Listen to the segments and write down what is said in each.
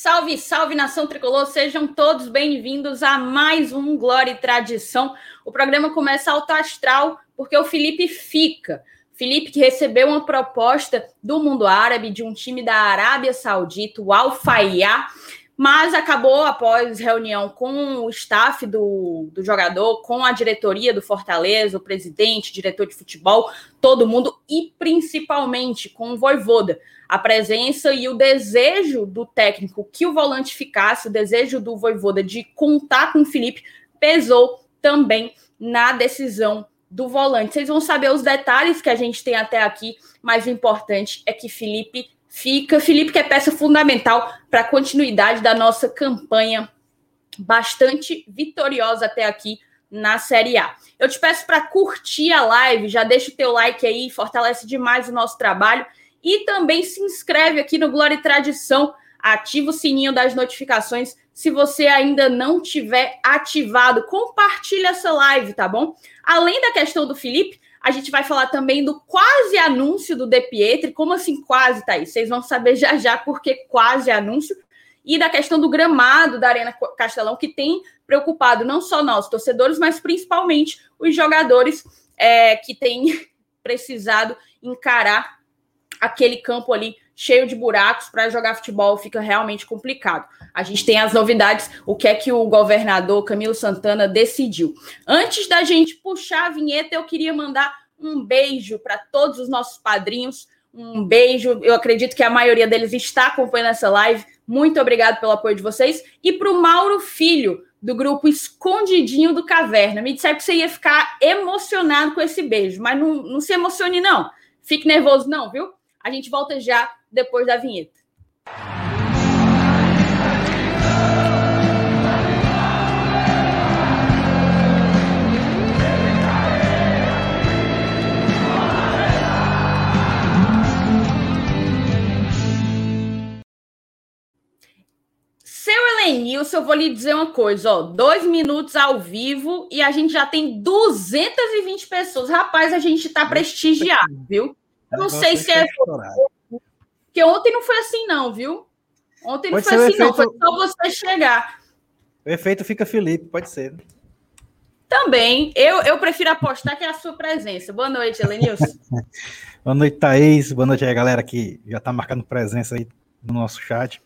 Salve, salve nação tricolor, sejam todos bem-vindos a mais um Glória e Tradição. O programa começa alto astral porque o Felipe fica. Felipe que recebeu uma proposta do mundo árabe, de um time da Arábia Saudita, o Al Fayha, mas acabou após reunião com o staff do, do jogador, com a diretoria do Fortaleza, o presidente, diretor de futebol, todo mundo, e principalmente com o Voivoda. A presença e o desejo do técnico que o volante ficasse, o desejo do Voivoda de contar com o Felipe, pesou também na decisão do volante. Vocês vão saber os detalhes que a gente tem até aqui, mas o importante é que Felipe fica. Felipe, que é peça fundamental para a continuidade da nossa campanha, bastante vitoriosa até aqui na Série A. Eu te peço para curtir a live, já deixa o teu like aí, fortalece demais o nosso trabalho e também se inscreve aqui no Glória e Tradição, ativa o sininho das notificações se você ainda não tiver ativado. Compartilha essa live, tá bom? Além da questão do Felipe, a gente vai falar também do quase anúncio do De Pietri. Como assim quase, Thaís? Vocês vão saber já já porque quase anúncio. E da questão do gramado da Arena Castelão, que tem preocupado não só nós, torcedores, mas principalmente os jogadores é, que têm precisado encarar aquele campo ali cheio de buracos para jogar futebol fica realmente complicado. A gente tem as novidades, o que é que o governador Camilo Santana decidiu. Antes da gente puxar a vinheta, eu queria mandar um beijo para todos os nossos padrinhos. Um beijo, eu acredito que a maioria deles está acompanhando essa live. Muito obrigado pelo apoio de vocês. E para o Mauro Filho, do grupo Escondidinho do Caverna. Me disseram que você ia ficar emocionado com esse beijo, mas não, não se emocione, não. Fique nervoso, não, viu? A gente volta já depois da vinheta. Seu Helenilson, eu vou lhe dizer uma coisa, ó, dois minutos ao vivo e a gente já tem 220 pessoas. Rapaz, a gente tá prestigiado, viu? Eu não sei se é porque ontem não foi assim, não, viu? Ontem pode não foi assim, efeito... não. Foi só você chegar. O efeito fica Felipe, pode ser. Também. Eu, eu prefiro apostar que é a sua presença. Boa noite, Elenilson. Boa noite, Thaís. Boa noite aí, galera que já está marcando presença aí no nosso chat.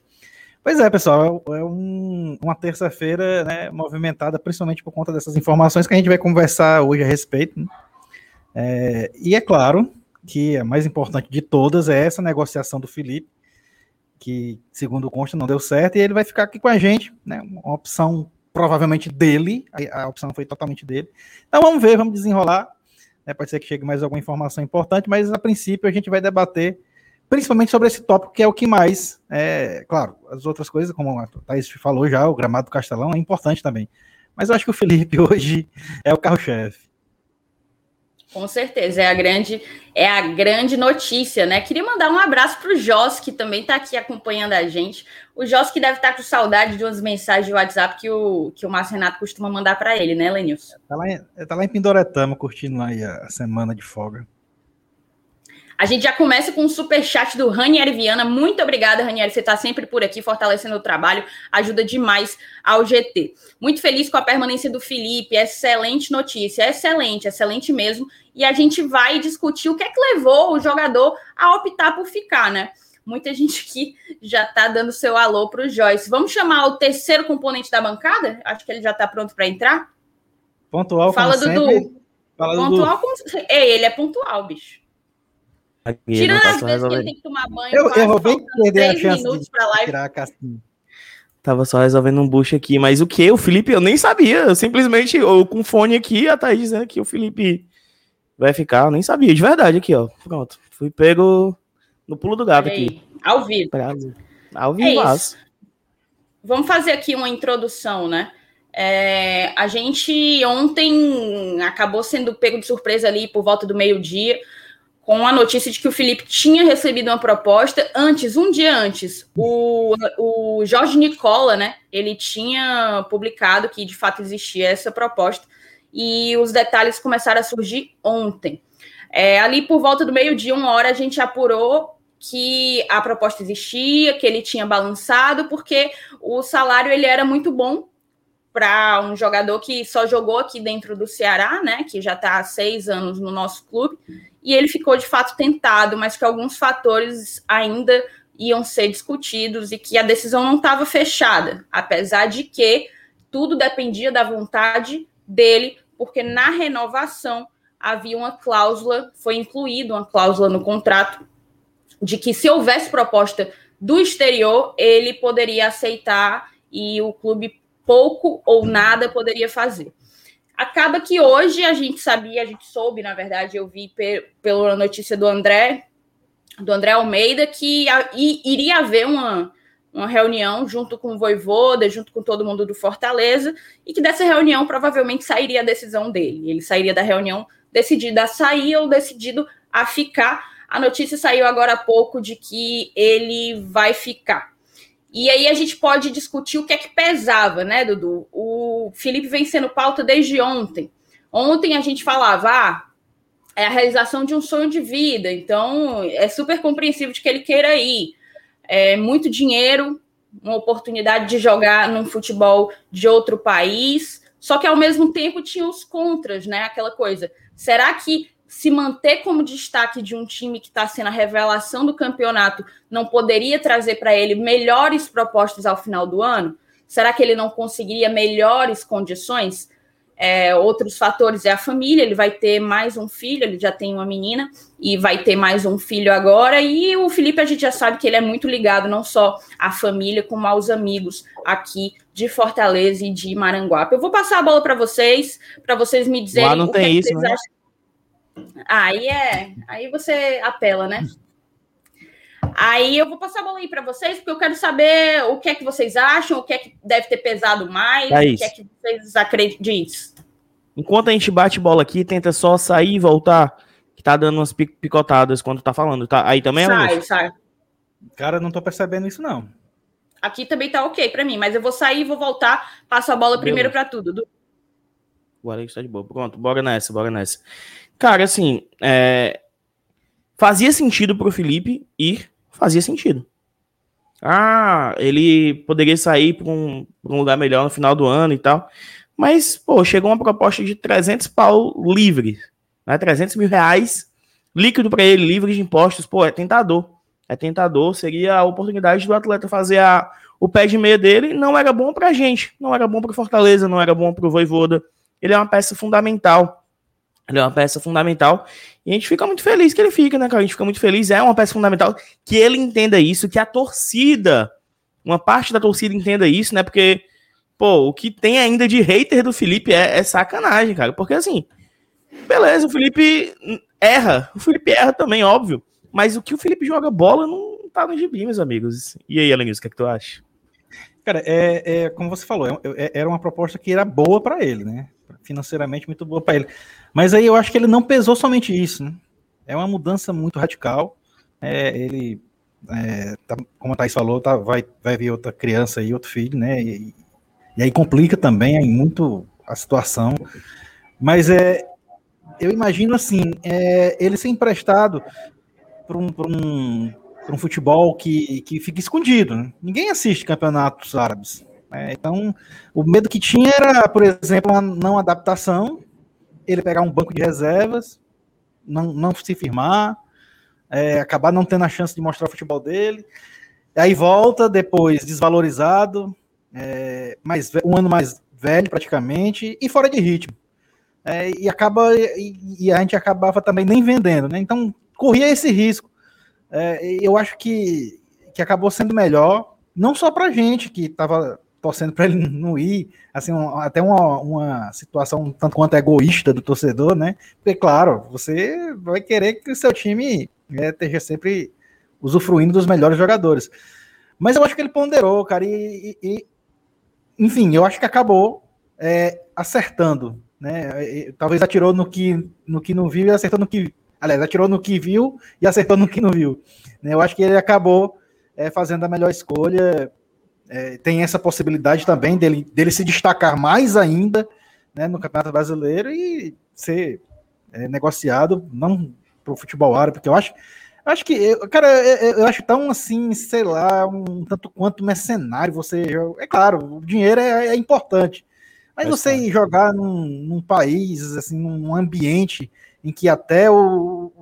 Pois é, pessoal, é um, uma terça-feira né, movimentada, principalmente por conta dessas informações que a gente vai conversar hoje a respeito. Né? É, e é claro, que a mais importante de todas é essa negociação do Felipe, que, segundo consta, não deu certo, e ele vai ficar aqui com a gente, né? Uma opção provavelmente dele, a, a opção foi totalmente dele. Então vamos ver, vamos desenrolar. Né? Pode ser que chegue mais alguma informação importante, mas a princípio a gente vai debater principalmente sobre esse tópico que é o que mais, é, claro, as outras coisas, como a Thaís falou já, o gramado do Castelão é importante também. Mas eu acho que o Felipe hoje é o carro-chefe. Com certeza, é a grande, é a grande notícia, né? Queria mandar um abraço para o Jos, que também está aqui acompanhando a gente. O Jos que deve estar tá com saudade de umas mensagens de WhatsApp que o, que o Márcio Renato costuma mandar para ele, né, Lenilson? Está lá, em, tá lá em Pindoretama, curtindo aí a semana de folga. A gente já começa com um super chat do Ranieri Viana. Muito obrigada, Ranieri. Você está sempre por aqui, fortalecendo o trabalho, ajuda demais ao GT. Muito feliz com a permanência do Felipe. Excelente notícia, excelente, excelente mesmo. E a gente vai discutir o que é que levou o jogador a optar por ficar, né? Muita gente aqui já está dando seu alô para o Joyce. Vamos chamar o terceiro componente da bancada? Acho que ele já está pronto para entrar. Pontual, Fala, como Dudu. Sempre. Fala, pontual, Dudu. Como... Ei, ele é pontual, bicho. Tirando as vezes que ele tem que tomar banho, eu, eu vou bem perder a chance de live. tirar a casquinha. Tava só resolvendo um bucho aqui, mas o que? O Felipe eu nem sabia. Eu simplesmente, eu, com fone aqui, a Thaís dizendo que o Felipe vai ficar, eu nem sabia, de verdade aqui, ó. Pronto. Fui pego no pulo do gato aqui. Ao vivo. Ao vivo. É Vamos fazer aqui uma introdução, né? É, a gente ontem acabou sendo pego de surpresa ali por volta do meio-dia com a notícia de que o Felipe tinha recebido uma proposta antes, um dia antes. O, o Jorge Nicola, né? Ele tinha publicado que de fato existia essa proposta e os detalhes começaram a surgir ontem. É, ali por volta do meio-dia, uma hora, a gente apurou que a proposta existia, que ele tinha balançado, porque o salário ele era muito bom para um jogador que só jogou aqui dentro do Ceará, né? Que já está há seis anos no nosso clube, e ele ficou de fato tentado, mas que alguns fatores ainda iam ser discutidos e que a decisão não estava fechada, apesar de que tudo dependia da vontade dele, porque na renovação havia uma cláusula, foi incluída uma cláusula no contrato de que se houvesse proposta do exterior, ele poderia aceitar e o clube pouco ou nada poderia fazer. Acaba que hoje a gente sabia, a gente soube, na verdade, eu vi pela notícia do André, do André Almeida, que iria haver uma, uma reunião junto com o Voivoda, junto com todo mundo do Fortaleza, e que dessa reunião provavelmente sairia a decisão dele. Ele sairia da reunião decidido a sair ou decidido a ficar. A notícia saiu agora há pouco de que ele vai ficar. E aí a gente pode discutir o que é que pesava, né, Dudu? O Felipe vem sendo pauta desde ontem. Ontem a gente falava, ah, é a realização de um sonho de vida, então é super compreensível de que ele queira ir. É muito dinheiro, uma oportunidade de jogar num futebol de outro país, só que ao mesmo tempo tinha os contras, né? Aquela coisa. Será que se manter como destaque de um time que está sendo a revelação do campeonato não poderia trazer para ele melhores propostas ao final do ano? Será que ele não conseguiria melhores condições? É, outros fatores é a família, ele vai ter mais um filho, ele já tem uma menina e vai ter mais um filho agora. E o Felipe, a gente já sabe que ele é muito ligado não só à família, como aos amigos aqui de Fortaleza e de Maranguape. Eu vou passar a bola para vocês, para vocês me dizerem. Lá não tem que isso, né? Acham Aí é, aí você apela, né? Aí eu vou passar a bola aí para vocês, porque eu quero saber o que é que vocês acham, o que é que deve ter pesado mais, é o que é que vocês acreditam. Enquanto a gente bate bola aqui, tenta só sair e voltar, que tá dando umas picotadas quando tá falando. Tá? Aí também é Sai, sai. Cara, não tô percebendo isso, não. Aqui também tá ok para mim, mas eu vou sair e vou voltar, passo a bola primeiro para tudo. O Alex tá de boa. Pronto, bora nessa, bora nessa. Cara, assim, é... fazia sentido pro Felipe ir, fazia sentido. Ah, ele poderia sair para um, um, lugar melhor no final do ano e tal. Mas, pô, chegou uma proposta de 300 pau livre, né? 300 mil reais líquido para ele, livre de impostos. Pô, é tentador. É tentador. Seria a oportunidade do atleta fazer a, o pé de meia dele. Não era bom pra gente. Não era bom pro Fortaleza, não era bom pro Voivoda. Ele é uma peça fundamental ele é uma peça fundamental. E a gente fica muito feliz que ele fica, né, cara? A gente fica muito feliz. É uma peça fundamental que ele entenda isso, que a torcida, uma parte da torcida entenda isso, né? Porque, pô, o que tem ainda de hater do Felipe é, é sacanagem, cara. Porque assim, beleza, o Felipe erra. O Felipe erra também, óbvio. Mas o que o Felipe joga bola não tá no gibi, meus amigos. E aí, Alanis, o que, é que tu acha? Cara, é, é como você falou, é, é era uma proposta que era boa para ele, né? Financeiramente muito boa para ele. Mas aí eu acho que ele não pesou somente isso, né? É uma mudança muito radical. É, ele, é, tá, como a Thais falou, tá, vai, vai vir outra criança aí, outro filho, né? E, e aí complica também aí, muito a situação. Mas é, eu imagino assim, é, ele ser emprestado para um, um, um futebol que, que fica escondido. Né? Ninguém assiste campeonatos árabes. Né? Então, o medo que tinha era, por exemplo, uma não adaptação ele pegar um banco de reservas, não, não se firmar, é, acabar não tendo a chance de mostrar o futebol dele, aí volta depois desvalorizado, é, mais, um ano mais velho praticamente, e fora de ritmo. É, e acaba e, e, a gente acabava também nem vendendo, né? Então corria esse risco. É, eu acho que, que acabou sendo melhor, não só para gente que estava torcendo para ele não ir, assim, um, até uma, uma situação tanto quanto egoísta do torcedor, né? Porque, claro, você vai querer que o seu time né, esteja sempre usufruindo dos melhores jogadores. Mas eu acho que ele ponderou, cara, e, e enfim, eu acho que acabou é, acertando, né? E, talvez atirou no que, no que não viu e acertou no que. Aliás, atirou no que viu e acertou no que não viu. Né? Eu acho que ele acabou é, fazendo a melhor escolha é, tem essa possibilidade também dele, dele se destacar mais ainda né, no Campeonato Brasileiro e ser é, negociado, não para o futebol árabe, porque eu acho, Acho que, cara, eu acho tão assim, sei lá, um tanto quanto mercenário. Você, é claro, o dinheiro é, é importante, mas você jogar num, num, país, assim, num ambiente em que até o,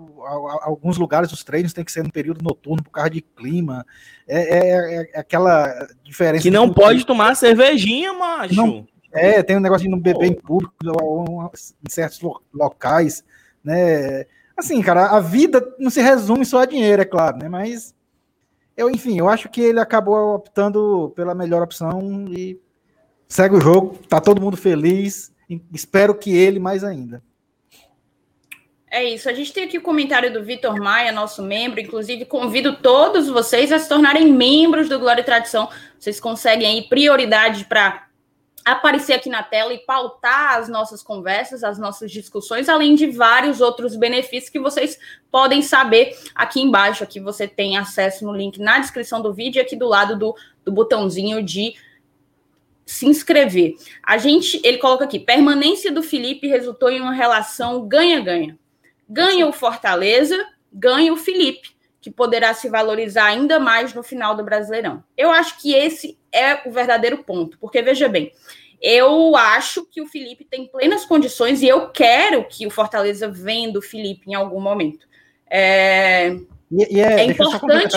alguns lugares os treinos têm que ser no período noturno por causa de clima, é, é, é aquela diferença. Que não pode tomar cervejinha, macho. Não, é, tem um negócio de não beber em público, em certos locais, né? Assim, cara, a vida não se resume só a dinheiro, é claro, né? Mas eu, enfim, eu acho que ele acabou optando pela melhor opção e segue o jogo, tá todo mundo feliz. Espero que ele mais ainda. É isso. A gente tem aqui o comentário do Vitor Maia, nosso membro. Inclusive, convido todos vocês a se tornarem membros do Glória e Tradição. Vocês conseguem aí prioridade para aparecer aqui na tela e pautar as nossas conversas, as nossas discussões, além de vários outros benefícios que vocês podem saber aqui embaixo. Aqui você tem acesso no link na descrição do vídeo, aqui do lado do, do botãozinho de se inscrever. A gente, ele coloca aqui, permanência do Felipe resultou em uma relação ganha-ganha. Ganha o Fortaleza, ganha o Felipe, que poderá se valorizar ainda mais no final do Brasileirão. Eu acho que esse é o verdadeiro ponto, porque veja bem, eu acho que o Felipe tem plenas condições e eu quero que o Fortaleza venda o Felipe em algum momento. É, e, e é, é importante.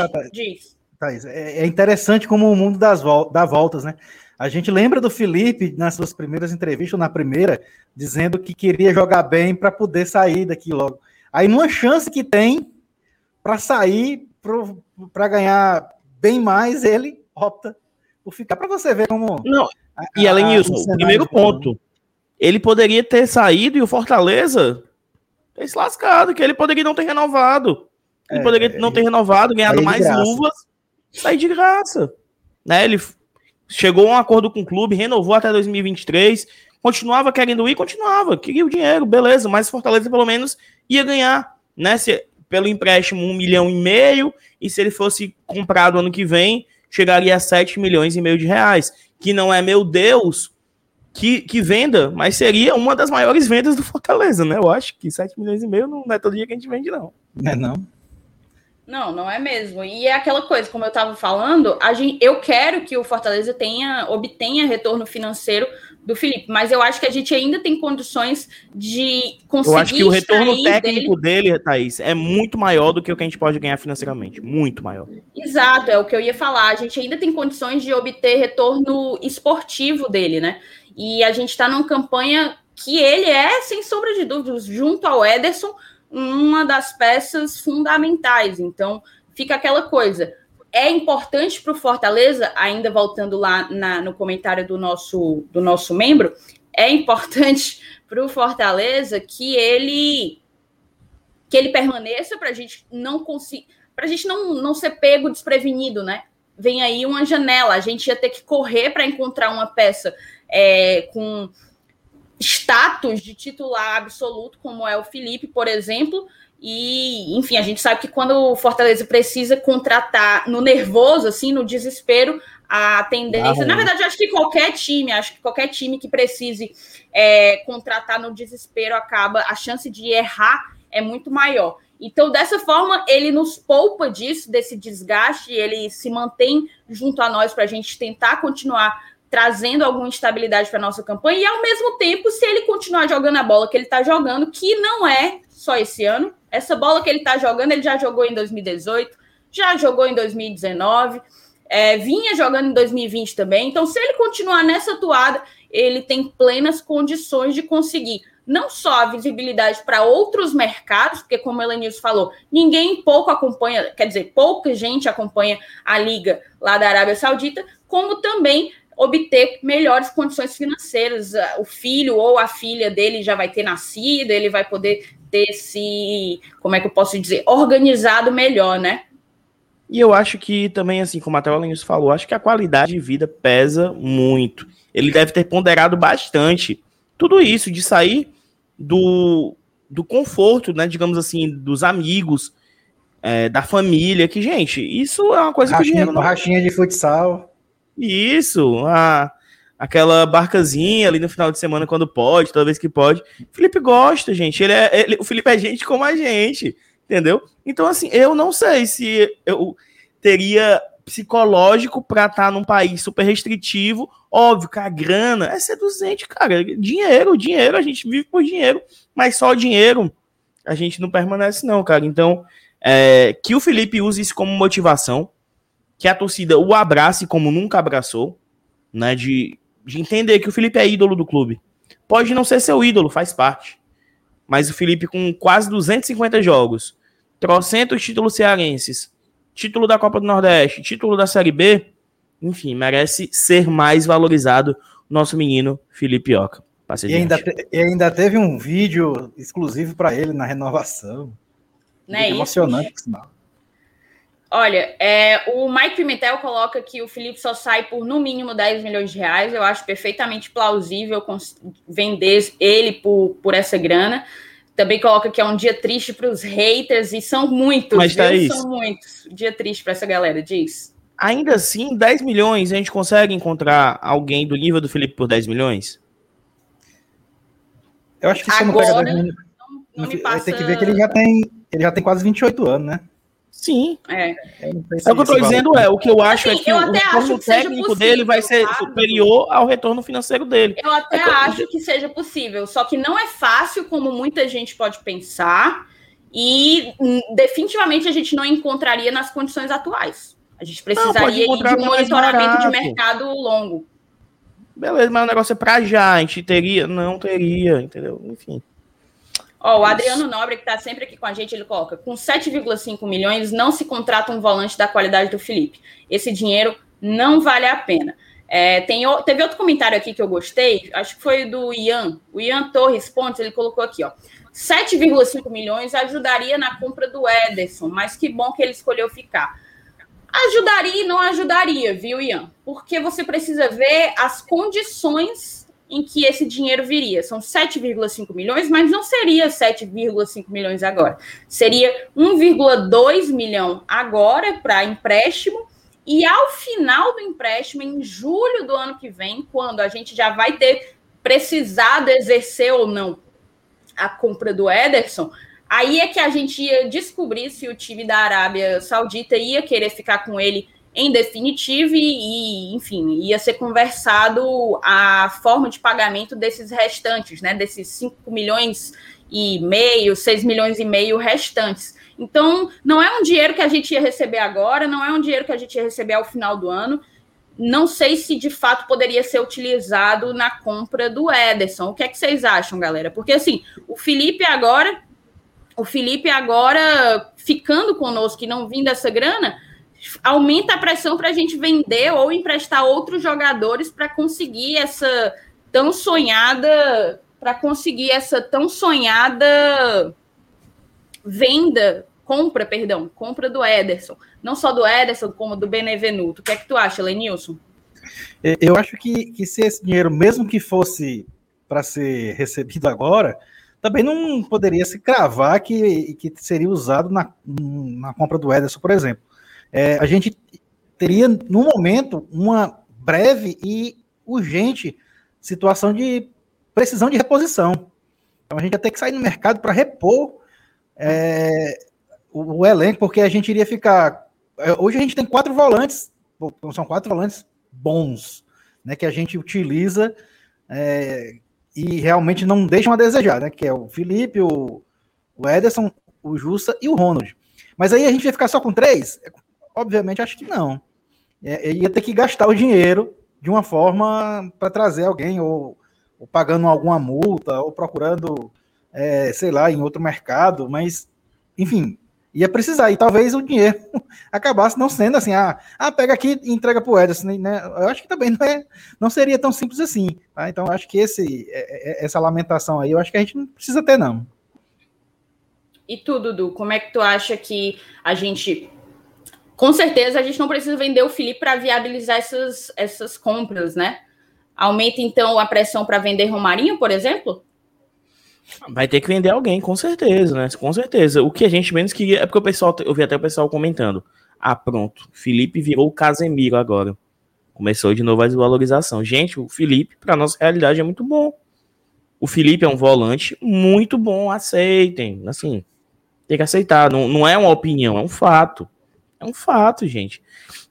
Thaís, é, é interessante como o mundo das vol dá voltas, né? A gente lembra do Felipe nas suas primeiras entrevistas, ou na primeira, dizendo que queria jogar bem para poder sair daqui logo. Aí, numa chance que tem para sair, para ganhar bem mais, ele opta por ficar. Para você ver como. Não, e além disso, primeiro ponto, ele poderia ter saído e o Fortaleza ter se lascado, que ele poderia não ter renovado. Ele é, poderia não ter renovado, ganhado mais luvas, sair de graça. Né? Ele chegou a um acordo com o clube, renovou até 2023, continuava querendo ir, continuava, queria o dinheiro, beleza, mas Fortaleza pelo menos ia ganhar, né? Se, pelo empréstimo um milhão e meio, e se ele fosse comprado ano que vem, chegaria a 7 milhões e meio de reais que não é meu Deus, que, que venda, mas seria uma das maiores vendas do Fortaleza, né? Eu acho que 7 milhões e meio não é todo dia que a gente vende, não. Não é não? Não, não é mesmo. E é aquela coisa, como eu estava falando, a gente, eu quero que o Fortaleza tenha, obtenha retorno financeiro do Felipe, mas eu acho que a gente ainda tem condições de conseguir. Eu acho que o retorno técnico dele, dele, Thaís, é muito maior do que o que a gente pode ganhar financeiramente. Muito maior. Exato, é o que eu ia falar. A gente ainda tem condições de obter retorno esportivo dele, né? E a gente está numa campanha que ele é, sem sombra de dúvidas, junto ao Ederson, uma das peças fundamentais. Então, fica aquela coisa é importante para o Fortaleza, ainda voltando lá na, no comentário do nosso, do nosso membro, é importante para o Fortaleza que ele que ele permaneça para a gente não conseguir, para a gente não, não ser pego desprevenido, né? Vem aí uma janela, a gente ia ter que correr para encontrar uma peça é, com status de titular absoluto, como é o Felipe, por exemplo, e, enfim, a gente sabe que quando o Fortaleza precisa contratar no nervoso, assim, no desespero, a tendência. Ah, na verdade, acho que qualquer time, acho que qualquer time que precise é, contratar no desespero acaba, a chance de errar é muito maior. Então, dessa forma, ele nos poupa disso, desse desgaste, ele se mantém junto a nós para a gente tentar continuar trazendo alguma estabilidade para nossa campanha, e ao mesmo tempo, se ele continuar jogando a bola que ele está jogando, que não é só esse ano, essa bola que ele está jogando, ele já jogou em 2018, já jogou em 2019, é, vinha jogando em 2020 também. Então, se ele continuar nessa toada, ele tem plenas condições de conseguir não só a visibilidade para outros mercados, porque, como a Elenilson falou, ninguém pouco acompanha, quer dizer, pouca gente acompanha a liga lá da Arábia Saudita, como também obter melhores condições financeiras. O filho ou a filha dele já vai ter nascido, ele vai poder ter se, como é que eu posso dizer, organizado melhor, né? E eu acho que também, assim, como até o Alenilson falou, acho que a qualidade de vida pesa muito. Ele deve ter ponderado bastante tudo isso, de sair do, do conforto, né, digamos assim, dos amigos, é, da família, que, gente, isso é uma coisa rachinha, que o dinheiro não... Rachinha de futsal. Isso, a, aquela barcazinha ali no final de semana quando pode, toda vez que pode. Felipe gosta, gente. Ele é, ele, o Felipe é gente como a gente. Entendeu? Então, assim, eu não sei se eu teria psicológico para estar tá num país super restritivo. Óbvio que a grana é seduzente, cara. Dinheiro, dinheiro, a gente vive por dinheiro, mas só dinheiro a gente não permanece, não, cara. Então, é, que o Felipe use isso como motivação, que a torcida o abrace como nunca abraçou, né? De, de entender que o Felipe é ídolo do clube. Pode não ser seu ídolo, faz parte. Mas o Felipe, com quase 250 jogos, trocentos títulos cearenses, título da Copa do Nordeste, título da Série B, enfim, merece ser mais valorizado nosso menino Felipe Oca. E ainda, te, e ainda, teve um vídeo exclusivo para ele na renovação. Não é emocionante, isso? sinal. Olha, é, o Mike Pimentel coloca que o Felipe só sai por no mínimo 10 milhões de reais. Eu acho perfeitamente plausível vender ele por, por essa grana. Também coloca que é um dia triste para os haters, e são muitos, Mas tá viu? São muitos. Dia triste para essa galera, diz. Ainda assim, 10 milhões, a gente consegue encontrar alguém do nível do Felipe por 10 milhões? Eu acho que isso Agora, não pega 10 milhões. Não, não passa... Tem que ver que ele já tem, ele já tem quase 28 anos, né? Sim. É. é o que eu estou dizendo é, o que eu acho é assim, é que o retorno técnico possível, dele vai ser sabe? superior ao retorno financeiro dele. Eu até é acho que seja possível, só que não é fácil como muita gente pode pensar e hum, definitivamente a gente não encontraria nas condições atuais. A gente precisaria não, de um monitoramento de mercado longo. Beleza, mas o negócio é para já, a gente teria, não teria, entendeu? Enfim. Ó, o Adriano Nobre, que está sempre aqui com a gente, ele coloca: com 7,5 milhões não se contrata um volante da qualidade do Felipe. Esse dinheiro não vale a pena. É, tem, teve outro comentário aqui que eu gostei, acho que foi do Ian. O Ian Torres Pontes, ele colocou aqui, ó. 7,5 milhões ajudaria na compra do Ederson, mas que bom que ele escolheu ficar. Ajudaria e não ajudaria, viu, Ian? Porque você precisa ver as condições em que esse dinheiro viria. São 7,5 milhões, mas não seria 7,5 milhões agora. Seria 1,2 milhão agora para empréstimo. E ao final do empréstimo, em julho do ano que vem, quando a gente já vai ter precisado exercer ou não a compra do Ederson, aí é que a gente ia descobrir se o time da Arábia Saudita ia querer ficar com ele em definitivo e, enfim, ia ser conversado a forma de pagamento desses restantes, né, desses 5 milhões e meio, 6 milhões e meio restantes. Então, não é um dinheiro que a gente ia receber agora, não é um dinheiro que a gente ia receber ao final do ano. Não sei se de fato poderia ser utilizado na compra do Ederson. O que é que vocês acham, galera? Porque assim, o Felipe agora, o Felipe agora ficando conosco e não vindo essa grana, aumenta a pressão para a gente vender ou emprestar outros jogadores para conseguir essa tão sonhada para conseguir essa tão sonhada venda, compra, perdão, compra do Ederson. Não só do Ederson, como do Benevenuto. O que é que tu acha, Lenilson? Eu acho que, que se esse dinheiro, mesmo que fosse para ser recebido agora, também não poderia se cravar que, que seria usado na, na compra do Ederson, por exemplo é, a gente teria, no momento, uma breve e urgente situação de precisão de reposição. Então a gente ia ter que sair no mercado para repor é, o, o, elenco, porque a gente iria ficar. É, hoje a gente tem quatro volantes, são quatro volantes bons, né, que a gente utiliza é, e realmente não deixam a desejar, né, que é o Felipe, o, o Ederson, o Justa e o Ronald. Mas aí a gente vai ficar só com três? Obviamente, acho que não. É, ia ter que gastar o dinheiro de uma forma para trazer alguém, ou, ou, pagando alguma multa, ou procurando, é, sei lá, em outro mercado, mas, enfim, ia precisar. E talvez o dinheiro acabasse não sendo assim, ah, ah pega aqui e entrega para o Ederson. Né? Eu acho que também não, é, não seria tão simples assim. Tá? Então, acho que esse, é, é, essa lamentação aí, eu acho que a gente não precisa ter, não. E tu, Dudu, como é que tu acha que a gente com certeza a gente não precisa vender o Felipe para viabilizar essas, essas compras, né? Aumenta então a pressão para vender Romarinho, por exemplo? Vai ter que vender alguém, com certeza, né? Com certeza. O que a gente menos queria é porque o pessoal, eu vi até o pessoal comentando. Ah, pronto, Felipe virou o Casemiro agora. Começou de novo a desvalorização. Gente, o Felipe, para nossa realidade, é muito bom. O Felipe é um volante muito bom, aceitem. Assim, Tem que aceitar. Não, não é uma opinião, é um fato. É um fato, gente.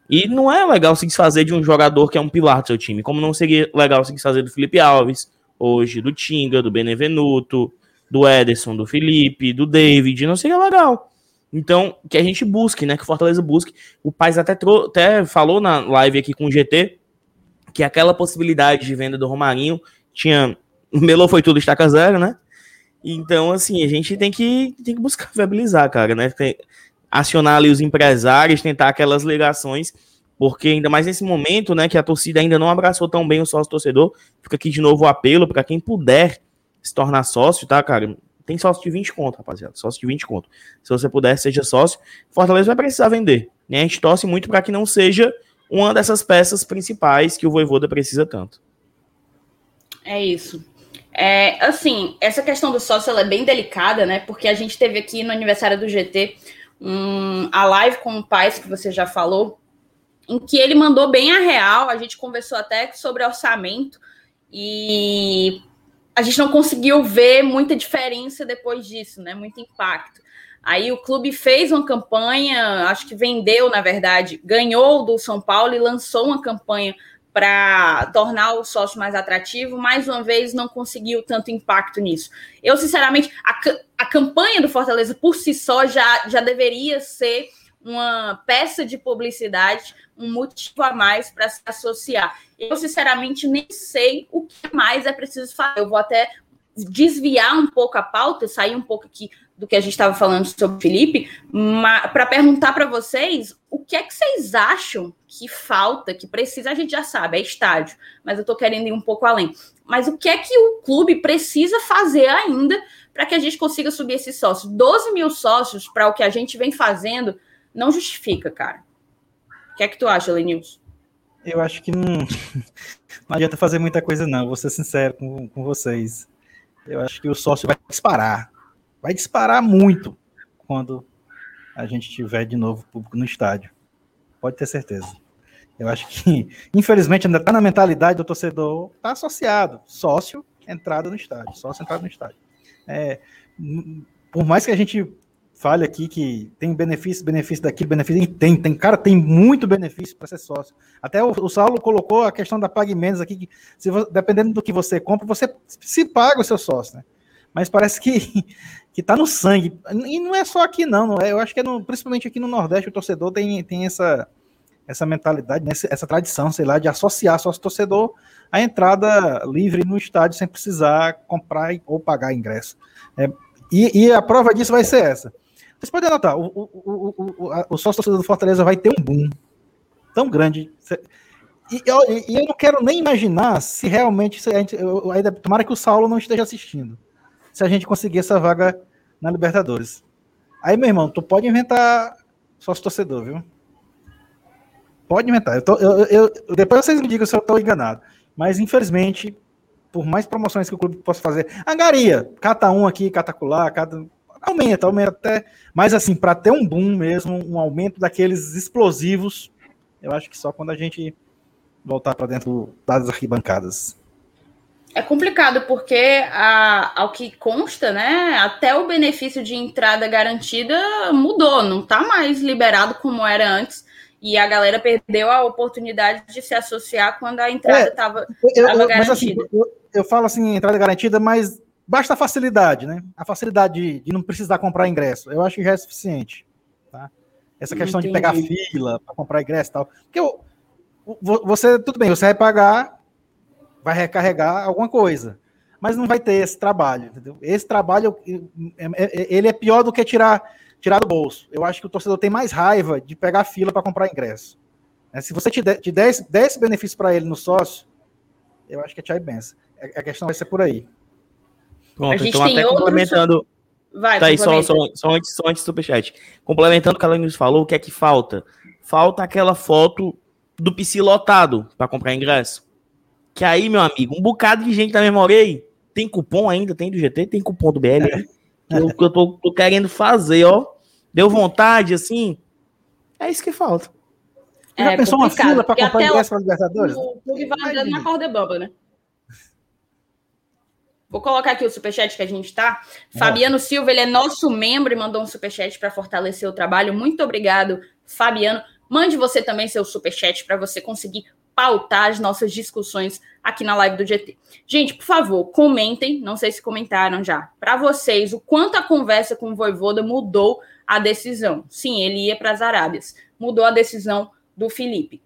E não é legal se desfazer de um jogador que é um pilar do seu time, como não seria legal se desfazer do Felipe Alves, hoje, do Tinga, do Benevenuto, do Ederson, do Felipe, do David, não seria legal. Então, que a gente busque, né? Que o Fortaleza busque. O Paz até, até falou na live aqui com o GT que aquela possibilidade de venda do Romarinho tinha. O Melo foi tudo estaca zero, né? Então, assim, a gente tem que, tem que buscar viabilizar, cara, né? Tem, acionar ali os empresários, tentar aquelas ligações, porque ainda mais nesse momento, né, que a torcida ainda não abraçou tão bem o sócio torcedor, fica aqui de novo o apelo para quem puder se tornar sócio, tá, cara? Tem sócio de 20 conto, rapaziada, sócio de 20 conto. Se você puder, seja sócio. Fortaleza vai precisar vender, né? A gente torce muito para que não seja uma dessas peças principais que o Voivoda precisa tanto. É isso. É, assim, essa questão do sócio é bem delicada, né? Porque a gente teve aqui no aniversário do GT um, a live com o Paz, que você já falou, em que ele mandou bem a real, a gente conversou até sobre orçamento, e a gente não conseguiu ver muita diferença depois disso, né? Muito impacto. Aí o clube fez uma campanha, acho que vendeu, na verdade, ganhou do São Paulo e lançou uma campanha para tornar o sócio mais atrativo, mais uma vez não conseguiu tanto impacto nisso. Eu, sinceramente, a, a campanha do Fortaleza por si só já, já deveria ser uma peça de publicidade, um motivo a mais para se associar. Eu, sinceramente, nem sei o que mais é preciso fazer. Eu vou até desviar um pouco a pauta, sair um pouco aqui do que a gente estava falando sobre o Felipe, para perguntar para vocês o que é que vocês acham que falta, que precisa, a gente já sabe, é estádio, mas eu estou querendo ir um pouco além. Mas o que é que o clube precisa fazer ainda para que a gente consiga subir esses sócios? 12 mil sócios para o que a gente vem fazendo não justifica, cara. O que é que tu acha, Lenils? Eu acho que não, não adianta fazer muita coisa, não. Vou ser sincero com, com vocês. Eu acho que o sócio vai disparar vai disparar muito quando a gente tiver de novo público no estádio. Pode ter certeza. Eu acho que, infelizmente, ainda está na mentalidade do torcedor, está associado, sócio, entrada no estádio, sócio, entrada no estádio. É, por mais que a gente fale aqui que tem benefício, benefício daqui, benefício, tem, tem, cara, tem muito benefício para ser sócio. Até o, o, Saulo colocou a questão da Pague Menos aqui, que dependendo do que você compra, você se paga o seu sócio, né? Mas parece que que tá no sangue. E não é só aqui, não. É, eu acho que é no, principalmente aqui no Nordeste, o torcedor tem, tem essa, essa mentalidade, né, essa tradição, sei lá, de associar sócio torcedor à entrada livre no estádio sem precisar comprar ou pagar ingresso. É, e, e, a prova disso vai ser essa. Vocês podem anotar, o, o, o, o, o sócio torcedor do Fortaleza vai ter um boom tão grande. E eu, e eu não quero nem imaginar se realmente. Se a gente, eu, tomara que o Saulo não esteja assistindo se a gente conseguir essa vaga na Libertadores. Aí, meu irmão, tu pode inventar sócio torcedor, viu? Pode inventar. Eu tô, eu, eu, depois vocês me digam se eu estou enganado. Mas, infelizmente, por mais promoções que o clube possa fazer, angaria, cata um aqui, cata colar, cada. Aumenta, aumenta até. Mas, assim, para ter um boom mesmo, um aumento daqueles explosivos, eu acho que só quando a gente voltar para dentro das arquibancadas. É complicado porque, a, ao que consta, né, até o benefício de entrada garantida mudou, não está mais liberado como era antes. E a galera perdeu a oportunidade de se associar quando a entrada estava é, garantida. Mas assim, eu, eu, falo assim, entrada garantida, mas basta a facilidade, né? A facilidade de, de não precisar comprar ingresso. Eu acho que já é suficiente. Tá? Essa questão Entendi. de pegar fila para comprar ingresso e tal. Porque eu, você, tudo bem, você vai pagar vai recarregar alguma coisa. Mas não vai ter esse trabalho, entendeu? Esse trabalho, é, é, ele é pior do que tirar, tirar do bolso. Eu acho que o torcedor tem mais raiva de pegar fila para comprar ingresso. É, se você te, der, te der, esse, der esse benefício para ele no sócio, eu acho que é tchau e benção. A questão vai ser por aí. Pronto, então até complementando... Vai, tá aí, só, só, só, antes, só antes do superchat. Complementando o que a Lenilson falou, o que é que falta? Falta aquela foto do PC lotado para comprar ingresso. Que aí, meu amigo, um bocado de gente da memória tem cupom ainda, tem do GT, tem cupom do BL. Que eu, que eu tô, tô, querendo fazer, ó. Deu vontade, assim. É isso que falta. É, já pensou uma fila para comprar ingresso para Libertadores? O clube vai andando na corda bamba, né? Vou colocar aqui o superchat que a gente está. Fabiano Silva, ele é nosso membro e mandou um superchat para fortalecer o trabalho. Muito obrigado, Fabiano. Mande você também seu superchat para você conseguir pautar as nossas discussões aqui na live do GT. Gente, por favor, comentem, não sei se comentaram já, para vocês, o quanto a conversa com o Voivoda mudou a decisão. Sim, ele ia para as Arábias. Mudou a decisão do Felipe.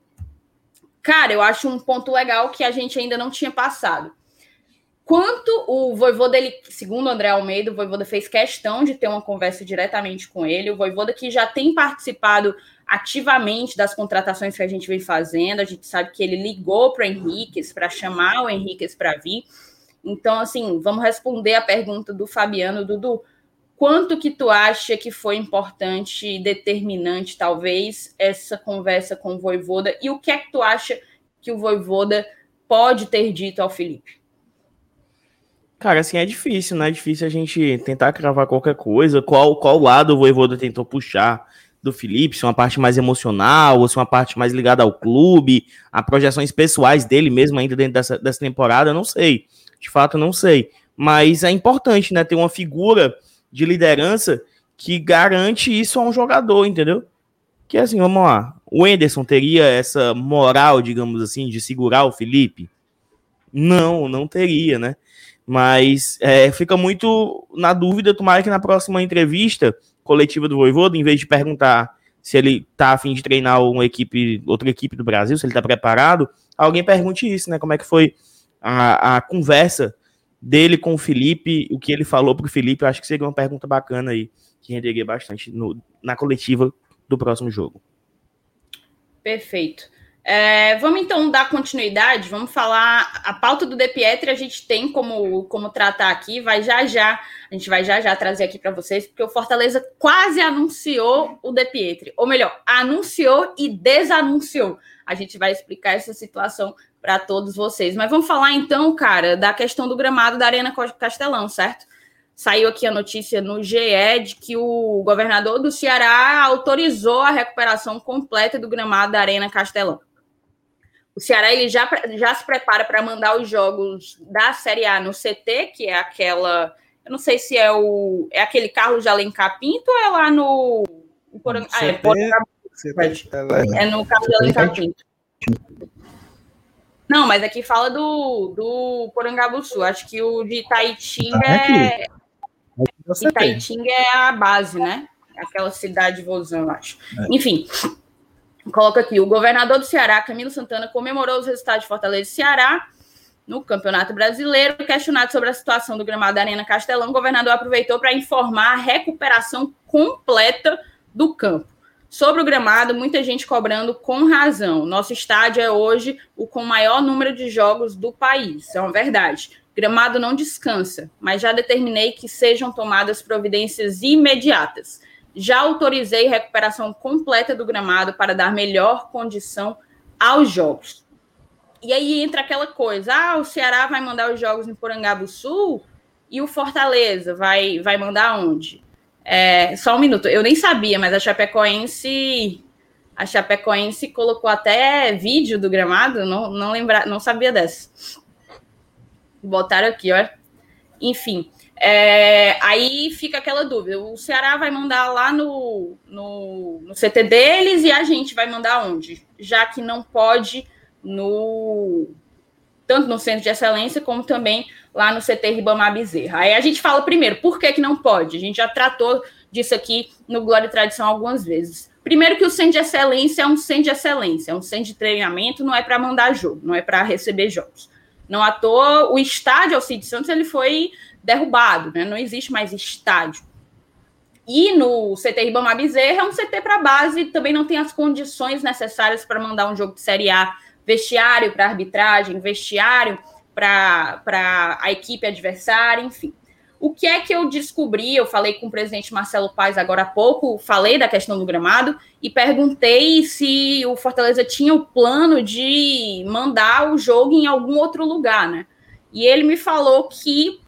Cara, eu acho um ponto legal que a gente ainda não tinha passado. Quanto o Voivoda, ele, segundo André Almeida, o Voivoda fez questão de ter uma conversa diretamente com ele. O Voivoda que já tem participado ativamente das contratações que a gente vem fazendo. A gente sabe que ele ligou para o Henriquez para chamar o Henriquez para vir. Então, assim, vamos responder a pergunta do Fabiano, Dudu. Quanto que tu acha que foi importante e determinante, talvez, essa conversa com o Voivoda? E o que é que tu acha que o Voivoda pode ter dito ao Felipe? Cara, assim, é difícil, né? É difícil a gente tentar cravar qualquer coisa. Qual, qual lado o Voivoda tentou puxar do Felipe? Se uma parte mais emocional, ou se uma parte mais ligada ao clube, a projeções pessoais dele mesmo ainda dentro dessa, dessa temporada, não sei. De fato, não sei. Mas é importante, né? Ter uma figura de liderança que garante isso a um jogador, entendeu? Que assim, vamos lá. O Enderson teria essa moral, digamos assim, de segurar o Felipe? Não, não teria, né? Mas é, fica muito na dúvida, tomara que na próxima entrevista coletiva do Voivoda, em vez de perguntar se ele tá afim de treinar uma equipe, outra equipe do Brasil, se ele tá preparado, alguém pergunte isso, né? Como é que foi a, a conversa dele com o Felipe, o que ele falou pro Felipe, eu acho que seria uma pergunta bacana aí, que renderia bastante no, na coletiva do próximo jogo. Perfeito. É, vamos então dar continuidade, vamos falar a pauta do De Pietri, a gente tem como, como tratar aqui, vai já já, a gente vai já já trazer aqui para vocês, porque o Fortaleza quase anunciou o De Pietri, ou melhor, anunciou e desanunciou. A gente vai explicar essa situação para todos vocês. Mas vamos falar então, cara, da questão do gramado da Arena Castelão, certo? Saiu aqui a notícia no GE de que o governador do Ceará autorizou a recuperação completa do gramado da Arena Castelão. O Ceará ele já, já se prepara para mandar os jogos da Série A no CT, que é aquela. Eu não sei se é o. É aquele Carlos de Alencar Pinto ou é lá no. Porang... Ah, é, CT, é no Carlos de Alencar Pinto. Não, mas aqui fala do, do Porangabuçu. Acho que o de Itaitinga ah, é. é Itaitinga é a base, né? Aquela cidade vozão, acho. É. Enfim, Coloca aqui: o governador do Ceará, Camilo Santana, comemorou os resultados de Fortaleza e Ceará no Campeonato Brasileiro. Questionado sobre a situação do gramado da Arena Castelão, o governador aproveitou para informar a recuperação completa do campo. Sobre o gramado, muita gente cobrando com razão. Nosso estádio é hoje o com maior número de jogos do país. É uma verdade. Gramado não descansa, mas já determinei que sejam tomadas providências imediatas. Já autorizei recuperação completa do gramado para dar melhor condição aos jogos. E aí entra aquela coisa: ah, o Ceará vai mandar os jogos no Sul e o Fortaleza vai, vai mandar onde? É, só um minuto, eu nem sabia, mas a Chapecoense a Chapecoense colocou até vídeo do gramado, não, não lembra, não sabia dessa. Botaram aqui, ó. Enfim, é, aí fica aquela dúvida: o Ceará vai mandar lá no, no, no, CT deles e a gente vai mandar onde? Já que não pode no tanto no Centro de Excelência como também lá no CT Ribamar Bezerra. Aí a gente fala primeiro, por que, que não pode? A gente já tratou disso aqui no Glória e Tradição algumas vezes. Primeiro que o Centro de Excelência é um centro de excelência, é um centro de treinamento, não é para mandar jogo, não é para receber jogos. Não à toa, o estádio Alcides Santos ele foi derrubado, né? Não existe mais estádio. E no CT Ribamar Bezerra é um CT para base, também não tem as condições necessárias para mandar um jogo de Série A, vestiário para arbitragem, vestiário para a equipe adversária, enfim. O que é que eu descobri? Eu falei com o presidente Marcelo Paes agora há pouco, falei da questão do gramado e perguntei se o Fortaleza tinha o plano de mandar o jogo em algum outro lugar, né? E ele me falou que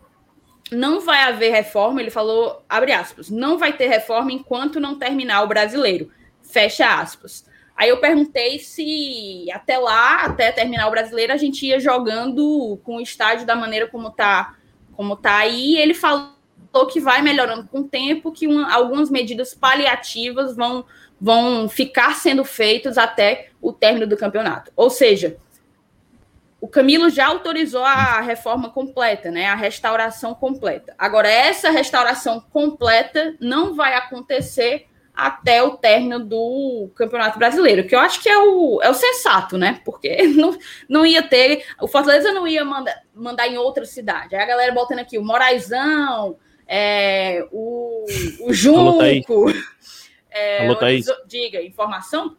não vai haver reforma, ele falou, abre aspas, não vai ter reforma enquanto não terminar o brasileiro, fecha aspas. Aí eu perguntei se até lá, até terminar o brasileiro, a gente ia jogando com o estádio da maneira como está como tá aí. Ele falou que vai melhorando com o tempo, que uma, algumas medidas paliativas vão, vão ficar sendo feitas até o término do campeonato. Ou seja, o Camilo já autorizou a reforma completa, né? A restauração completa. Agora, essa restauração completa não vai acontecer até o término do Campeonato Brasileiro, que eu acho que é o, é o sensato, né? Porque não, não ia ter. O Fortaleza não ia mandar, mandar em outra cidade. Aí a galera botando aqui o Moraizão, é, o, o Junco. É, Alô, Thaís. Diga, informação?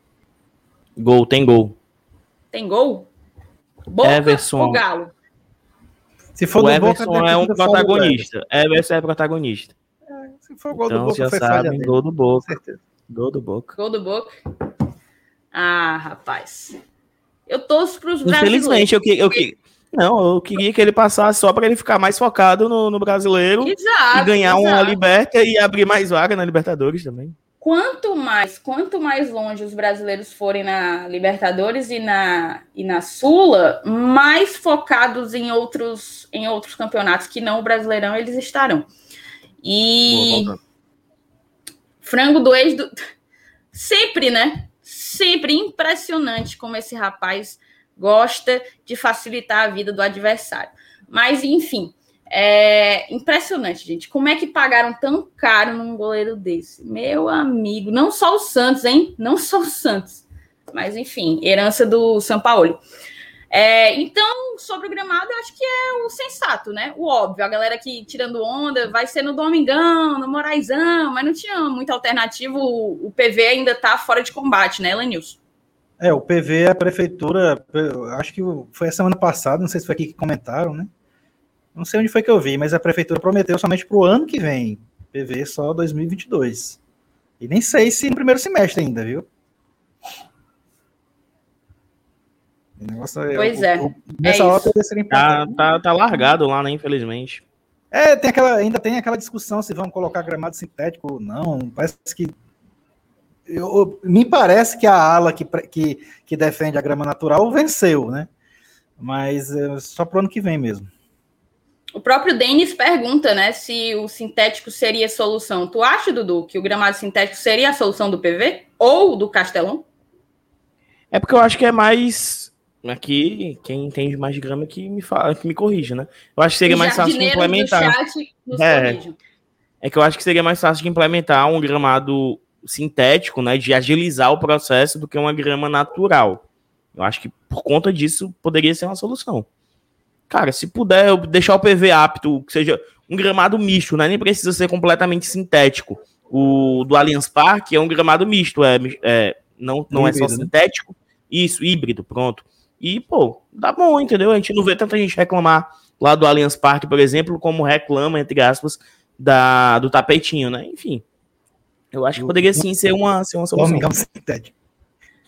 Gol, tem gol. Tem gol? Boca Everson. ou Galo? Se for o Everson Boca, é um protagonista. Everson é protagonista. É, se for gol então, do Boca, já foi sabe, gol do Boca. Gol do Boca. Gol do Boca. Ah, rapaz. Eu torço para os brasileiros. Infelizmente, eu, eu, eu, não, eu queria que ele passasse só para ele ficar mais focado no, no brasileiro exato, e ganhar exato. uma Liberta e abrir mais vaga na Libertadores também quanto mais, quanto mais longe os brasileiros forem na Libertadores e na, e na Sula, mais focados em outros, em outros campeonatos que não o Brasileirão eles estarão. E Boa, frango do ex do sempre, né? Sempre impressionante como esse rapaz gosta de facilitar a vida do adversário. Mas enfim, é impressionante, gente. Como é que pagaram tão caro num goleiro desse? Meu amigo, não só o Santos, hein? Não só o Santos. Mas, enfim, herança do São Paulo. É, então, sobre o gramado, eu acho que é o sensato, né? O óbvio. A galera aqui tirando onda vai ser no Domingão, no Moraizão, mas não tinha muita alternativa. O, PV ainda tá fora de combate, né, Lenilson? É, o PV, a prefeitura, acho que foi a semana passada, não sei se foi aqui que comentaram, né? Não sei onde foi que eu vi, mas a prefeitura prometeu somente para o ano que vem. PV só 2022. E nem sei se no primeiro semestre ainda, viu? Negócio, é pois é. O, nessa é hora tá, tá, tá largado lá, né? Infelizmente. É, tem aquela, ainda tem aquela discussão se vão colocar gramado sintético ou não. Parece que. Eu, me parece que a ala que, que, que defende a grama natural venceu, né? Mas é só pro ano que vem mesmo. O próprio Denis pergunta, né, se o sintético seria a solução. Tu acha, Dudu, que o gramado sintético seria a solução do PV ou do Castelão? É porque eu acho que é mais aqui quem entende mais de grama que me fala, que me corrija, né? Eu acho que seria mais fácil de implementar. É, é que eu acho que seria mais fácil de implementar um gramado sintético, né, de agilizar o processo do que uma grama natural. Eu acho que por conta disso poderia ser uma solução. Cara, se puder deixar o PV apto, que seja um gramado misto, né? Nem precisa ser completamente sintético. O do Allianz Parque é um gramado misto, é, é não, não híbrido, é só né? sintético. Isso, híbrido, pronto. E, pô, dá bom, entendeu? A gente não vê tanta gente reclamar lá do Allianz Parque, por exemplo, como reclama, entre aspas, da, do tapetinho, né? Enfim. Eu acho que poderia sim ser uma, ser uma solução. Sintético.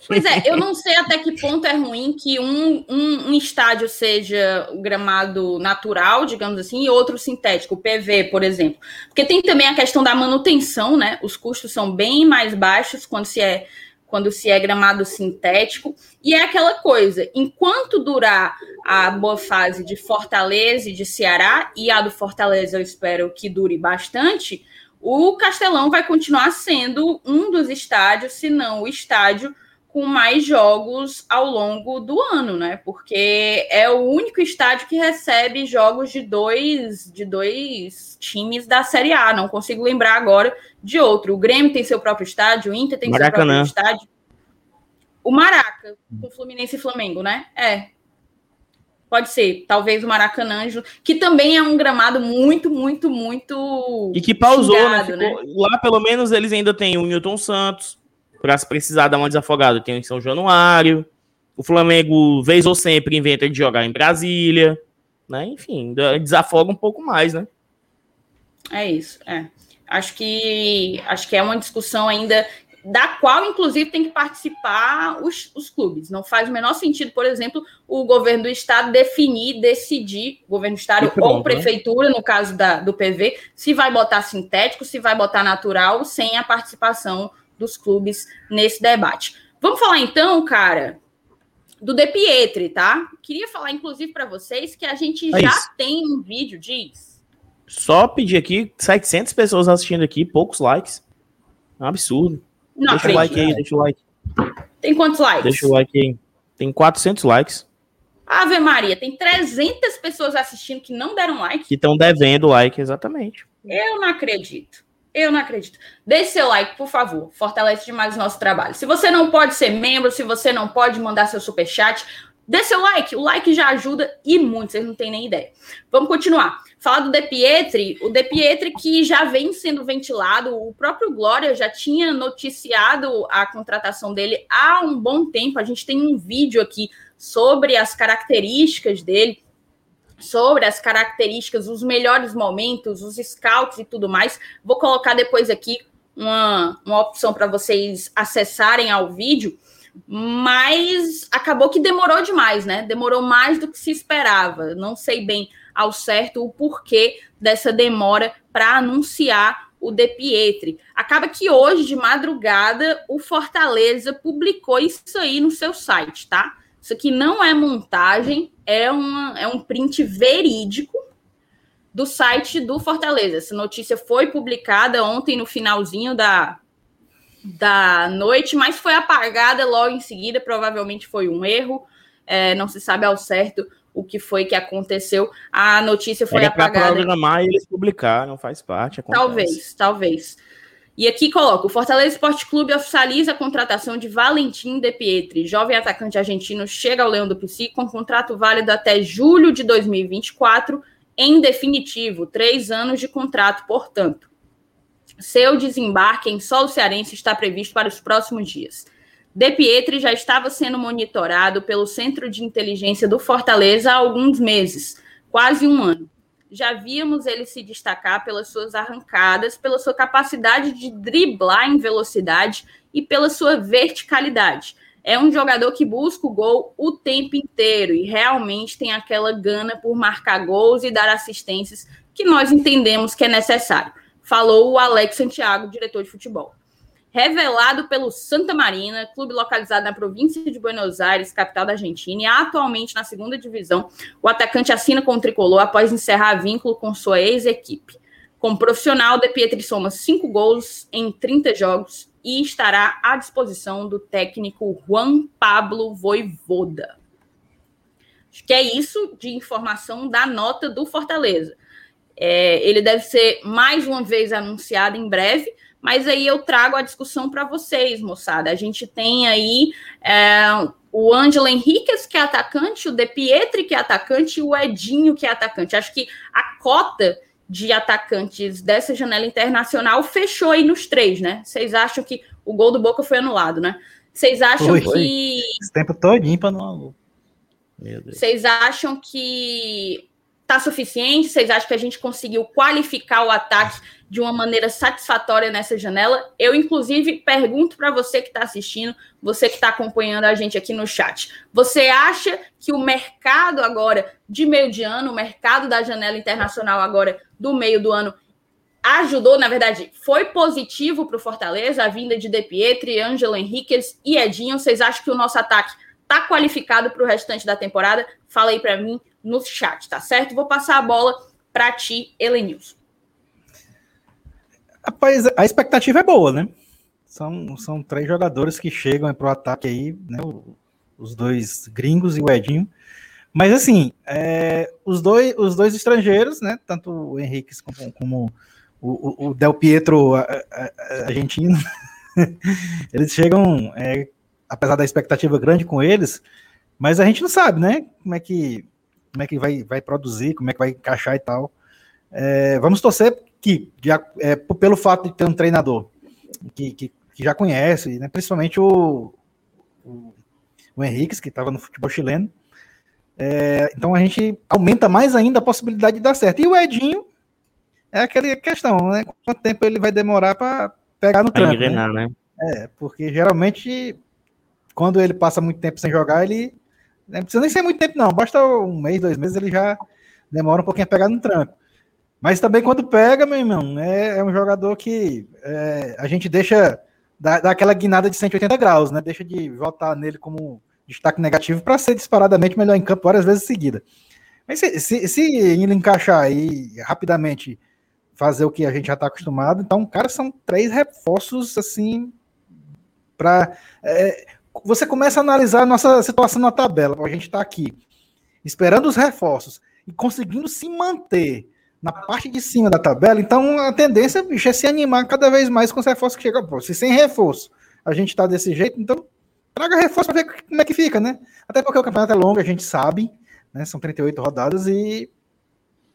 Pois é, eu não sei até que ponto é ruim que um, um, um, estádio seja o gramado natural, digamos assim, e outro sintético, o PV, por exemplo. Porque tem também a questão da manutenção, né? Os custos são bem mais baixos quando se é quando se é gramado sintético. E é aquela coisa, enquanto durar a boa fase de Fortaleza e de Ceará, e a do Fortaleza eu espero que dure bastante, o Castelão vai continuar sendo um dos estádios, se não o estádio com mais jogos ao longo do ano, né? Porque é o único estádio que recebe jogos de dois de dois times da Série A. Não consigo lembrar agora de outro. O Grêmio tem seu próprio estádio, o Inter tem Maracanã. seu próprio estádio. O Maraca, com Fluminense e Flamengo, né? É. Pode ser, talvez o Maracanã, que também é um gramado muito, muito, muito. E que pausou, né? xingado, né? Ficou... Lá, pelo menos, eles ainda têm o Newton Santos, para se precisar dar uma desafogada, tem em São Januário. O Flamengo, vez ou sempre, inventa de jogar em Brasília. Né? Enfim, desafoga um pouco mais, né? É isso, é. Acho que acho que é uma discussão ainda da qual, inclusive, tem que participar os, os clubes. Não faz o menor sentido, por exemplo, o governo do estado definir, decidir, governo do estado pronto, ou né? prefeitura, né? no caso da, do PV, se vai botar sintético, se vai botar natural, sem a participação dos clubes nesse debate. Vamos falar então, cara, do De Pietri, tá? Queria falar, inclusive, para vocês que a gente é já isso. tem um vídeo, diz. Só pedir aqui, 700 pessoas assistindo aqui, poucos likes. É um absurdo. Não deixa o like aí, acredito. deixa o like. Tem quantos likes? Deixa o like aí. Tem 400 likes Ave Maria, tem 300 pessoas assistindo que não deram like. que estão devendo like, exatamente. Eu não acredito. Eu não acredito. Deixe seu like, por favor. Fortalece demais o nosso trabalho. Se você não pode ser membro, se você não pode mandar seu superchat, dê seu like. O like já ajuda e muito, vocês não têm nem ideia. Vamos continuar. Falar do De Pietri, o De Pietri que já vem sendo ventilado, o próprio Glória já tinha noticiado a contratação dele há um bom tempo. A gente tem um vídeo aqui sobre as características dele sobre as características, os melhores momentos, os scouts e tudo mais. Vou colocar depois aqui uma, uma opção para vocês acessarem ao vídeo, mas acabou que demorou demais, né? Demorou mais do que se esperava. Não sei bem ao certo o porquê dessa demora para anunciar o De Pietri. Acaba que hoje, de madrugada, o Fortaleza publicou isso aí no seu site, tá? Isso aqui não é montagem, é, uma, é um print verídico do site do Fortaleza. Essa notícia foi publicada ontem no finalzinho da, da noite, mas foi apagada logo em seguida. Provavelmente foi um erro. É, não se sabe ao certo o que foi que aconteceu. A notícia foi Era pra apagada. programar e eles publicaram, faz parte. acontece. Talvez, talvez. E aqui coloca: o Fortaleza Esporte Clube oficializa a contratação de Valentim De Pietri, jovem atacante argentino, chega ao Leão do Pici com contrato válido até julho de 2024, em definitivo, três anos de contrato, portanto. Seu desembarque em solo cearense está previsto para os próximos dias. De Pietri já estava sendo monitorado pelo Centro de Inteligência do Fortaleza há alguns meses, quase um ano já víamos ele se destacar pelas suas arrancadas, pela sua capacidade de driblar em velocidade e pela sua verticalidade. É um jogador que busca o gol o tempo inteiro e realmente tem aquela gana por marcar gols e dar assistências que nós entendemos que é necessário. Falou o Alex Santiago, diretor de futebol revelado pelo Santa Marina, clube localizado na província de Buenos Aires, capital da Argentina, e atualmente na segunda divisão. O atacante assina com o tricolor após encerrar vínculo com sua ex-equipe. Como profissional, De Pietri soma cinco gols em 30 jogos e estará à disposição do técnico Juan Pablo Voivoda. Acho que é isso de informação da nota do Fortaleza. É, ele deve ser mais uma vez anunciado em breve, mas aí eu trago a discussão para vocês, moçada. A gente tem aí é, o Ângelo Henriquez, que é atacante, o De Pietri, que é atacante, e o Edinho, que é atacante. Acho que a cota de atacantes dessa janela internacional fechou aí nos três, né? Vocês acham que o gol do Boca foi anulado, né? Vocês acham Foi. que. Esse tempo todinho para não. Vocês acham que tá suficiente? Vocês acham que a gente conseguiu qualificar o ataque de uma maneira satisfatória nessa janela? Eu, inclusive, pergunto para você que está assistindo, você que está acompanhando a gente aqui no chat. Você acha que o mercado agora de meio de ano, o mercado da janela internacional agora do meio do ano, ajudou, na verdade, foi positivo para o Fortaleza, a vinda de De Pietri, Ângelo Henriquez e Edinho. Vocês acham que o nosso ataque está qualificado para o restante da temporada? Fala aí para mim no chat, tá certo? Vou passar a bola para ti, Helenilson. Rapaz, a expectativa é boa, né? São, são três jogadores que chegam para o ataque aí, né? Os dois gringos e o Edinho. Mas assim, é, os, dois, os dois estrangeiros, né? Tanto o Henrique como, como o, o- o Del Pietro a- a- a- argentino, eles chegam, é, apesar da expectativa grande com eles, mas a gente não sabe, né? Como é que, como é que vai, vai produzir, como é que vai encaixar e tal. É, vamos torcer que, a- é, pelo fato de ter um treinador que, que, que já conhece, né, principalmente o, o, o Henrique, que estava no futebol chileno, é, então a gente aumenta mais ainda a possibilidade de dar certo. E o Edinho é aquela questão, né? Quanto tempo ele vai demorar para pegar no trampo, né? né? É, porque geralmente quando ele passa muito tempo sem jogar, ele não precisa nem ser muito tempo, não. Basta um mês, dois meses, ele já demora um pouquinho a pegar no trampo. Mas também quando pega, meu irmão, é, é um jogador que é, a gente deixa dar, dar aquela guinada de 180 graus, né? Deixa de votar nele como destaque negativo para ser disparadamente melhor em campo várias vezes seguida. Mas se, se, se ele encaixar aí rapidamente, fazer o que a gente já está acostumado, então, cara, são três reforços assim para é, você começa a analisar a nossa situação na tabela. A gente está aqui esperando os reforços e conseguindo se manter na parte de cima da tabela, então a tendência bicho, é se animar cada vez mais com os reforços que chegam. Se sem reforço a gente está desse jeito, então traga reforço para ver como é que fica, né? Até porque o campeonato é longo, a gente sabe, né? São 38 rodadas e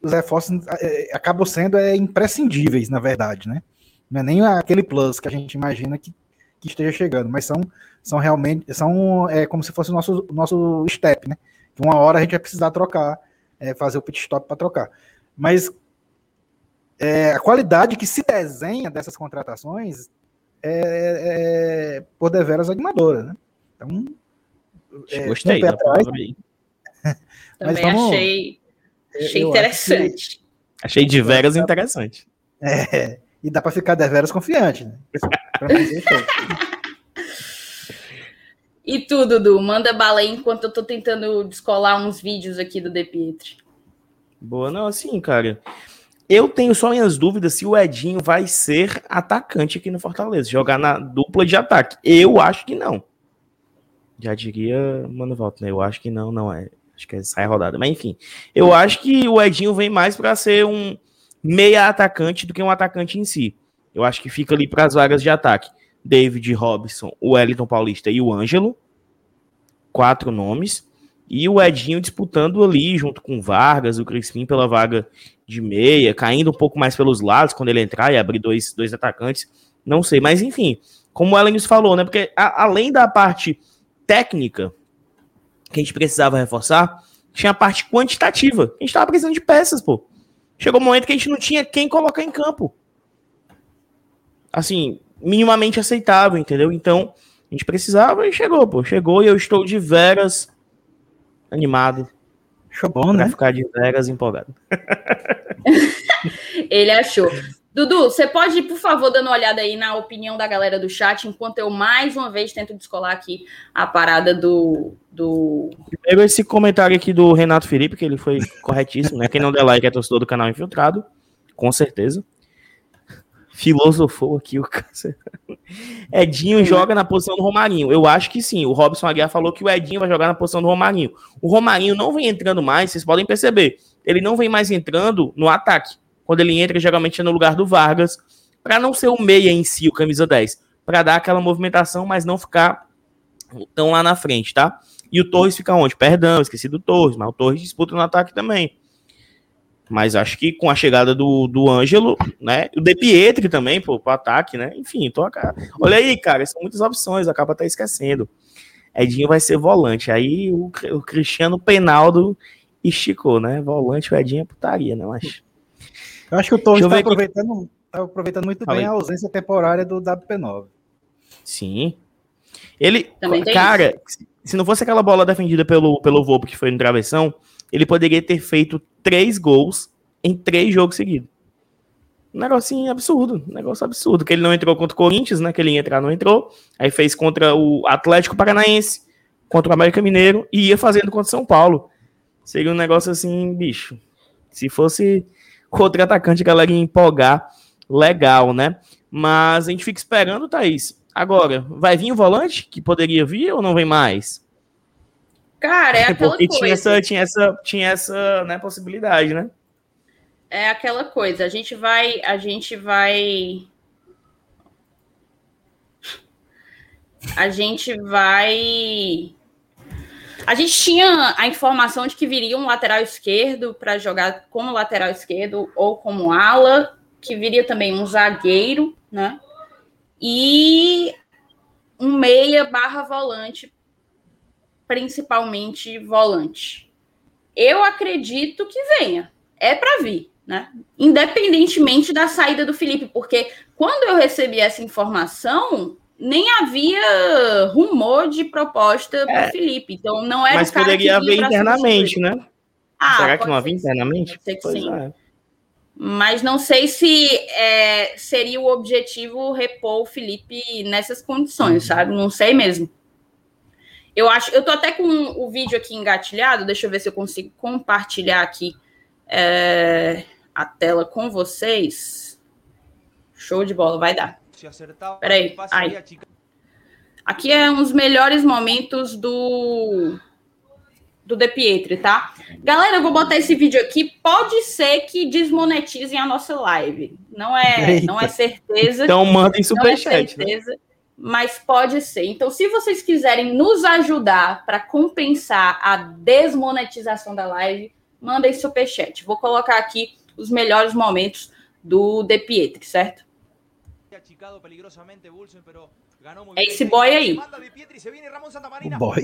os reforços é, acabam sendo é, imprescindíveis, na verdade, né? Não é nem aquele plus que a gente imagina que, que esteja chegando, mas são, são realmente, são é, como se fosse o nosso, nosso step, né? Uma hora a gente vai precisar trocar, é, fazer o pit stop para trocar. Mas é, a qualidade que se desenha dessas contratações é, é por deveras animadora, né? Então, é, gostei da atrás, Também vamos, achei, achei interessante. Achei de veras interessante. É, e dá para ficar deveras confiante, né? e tu, Dudu, manda bala aí enquanto eu tô tentando descolar uns vídeos aqui do De Pietri. Boa, não, assim, cara. Eu tenho só minhas dúvidas se o Edinho vai ser atacante aqui no Fortaleza, jogar na dupla de ataque. Eu acho que não. Já diria Mano Volta, né? Eu acho que não, não é. Acho que é sai rodada. Mas enfim, eu acho que o Edinho vem mais para ser um meia atacante do que um atacante em si. Eu acho que fica ali para as vagas de ataque. David Robson, o Wellington Paulista e o Ângelo. Quatro nomes. E o Edinho disputando ali, junto com Vargas, o Crispim pela vaga de meia, caindo um pouco mais pelos lados quando ele entrar e abrir dois, dois atacantes. Não sei, mas enfim, como o Ellen falou, né? Porque a, além da parte técnica que a gente precisava reforçar, tinha a parte quantitativa. A gente estava precisando de peças, pô. Chegou um momento que a gente não tinha quem colocar em campo. Assim, minimamente aceitável, entendeu? Então, a gente precisava e chegou, pô. Chegou e eu estou de veras animado. Achou bom, né? ficar de veras empolgado. Ele achou. Dudu, você pode ir, por favor, dando uma olhada aí na opinião da galera do chat, enquanto eu mais uma vez tento descolar aqui a parada do. do... Primeiro, esse comentário aqui do Renato Felipe, que ele foi corretíssimo, né? Quem não der like é torcedor do canal Infiltrado, com certeza. Filosofou aqui o câncer. Edinho joga na posição do Romarinho. Eu acho que sim. O Robson Aguiar falou que o Edinho vai jogar na posição do Romarinho. O Romarinho não vem entrando mais, vocês podem perceber. Ele não vem mais entrando no ataque quando ele entra, geralmente é no lugar do Vargas, para não ser o meia em si, o camisa 10, para dar aquela movimentação, mas não ficar tão lá na frente, tá? E o Torres fica onde? Perdão, esqueci do Torres, mas o Torres disputa no ataque também. Mas acho que com a chegada do, do Ângelo, né? O De Pietri também, pô, pro ataque, né? Enfim, tô, cara. Olha aí, cara, são muitas opções, acaba até esquecendo. Edinho vai ser volante. Aí o, o Cristiano Penaldo esticou, né? Volante, o Edinho é putaria, né? Mas eu acho que o Torres está aproveitando, tá aproveitando muito Falei. bem a ausência temporária do WP9. Sim. Ele, cara, isso. se não fosse aquela bola defendida pelo, pelo Volpe que foi no travessão, ele poderia ter feito três gols em três jogos seguidos. Um negocinho absurdo, um negócio absurdo. Que ele não entrou contra o Corinthians, né? Que ele ia entrar, não entrou. Aí fez contra o Atlético Paranaense, contra o América Mineiro e ia fazendo contra o São Paulo. Seria um negócio assim, bicho. Se fosse outro atacante, a galera ia empolgar legal, né? Mas a gente fica esperando, Thaís. Agora, vai vir o volante que poderia vir ou não vem mais? Cara, é aquela Porque coisa. Tinha essa, tinha essa, tinha essa né, possibilidade, né? É aquela coisa. A gente vai, a gente vai, a gente vai a gente tinha a informação de que viria um lateral esquerdo para jogar como lateral esquerdo ou como ala, que viria também um zagueiro, né? E um meia barra volante, principalmente volante. Eu acredito que venha. É para vir, né? Independentemente da saída do Felipe, porque quando eu recebi essa informação, nem havia rumor de proposta é, para o Felipe. Então não era Mas poderia haver internamente, né? Ah, Será que não havia internamente? Ser que sim. É. Mas não sei se é, seria o objetivo repor o Felipe nessas condições, uhum. sabe? Não sei mesmo. Eu acho, eu tô até com o vídeo aqui engatilhado, deixa eu ver se eu consigo compartilhar aqui é, a tela com vocês. Show de bola, vai dar. Peraí, aí. Aqui é uns melhores momentos do do De Pietri, tá? Galera, eu vou botar esse vídeo aqui. Pode ser que desmonetizem a nossa live. Não é, Eita. não é certeza. Então mandem superchat. Não é certeza, né? Mas pode ser. Então, se vocês quiserem nos ajudar para compensar a desmonetização da live, mandem superchat. Vou colocar aqui os melhores momentos do De Pietri, certo? Esse boy aí. O boy.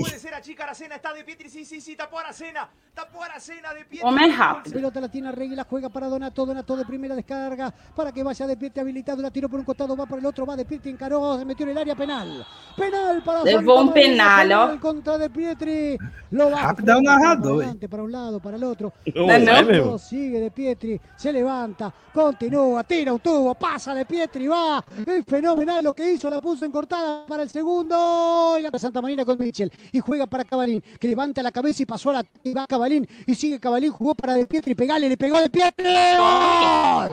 Homem rápido. Pelota la tiene Regui, la juega para Donato, Donato de primera descarga para que vaya de Pietri habilitado, la tiró por un costado, va por el otro, va de Pietri, encaró, se metió en el área penal. Penal para Levou um penal, ó. Contra de Pietri. Lo va rápido é o narrador. Para un lado, para el otro. No, no, no. Sigue de Pietri, se levanta, continúa, tira un tubo, pasa de Pietri, va. Es fenomenal lo que hizo, la puso en cortada para el segundo. Y la Santa Marina con Mitchell. Y juega para Cabalín, que levanta la cabeza y pasó a la. Y va Cabalín. Y sigue Cabalín, jugó para De Pietri, pegale, le pegó De Pietri. ¡Gol!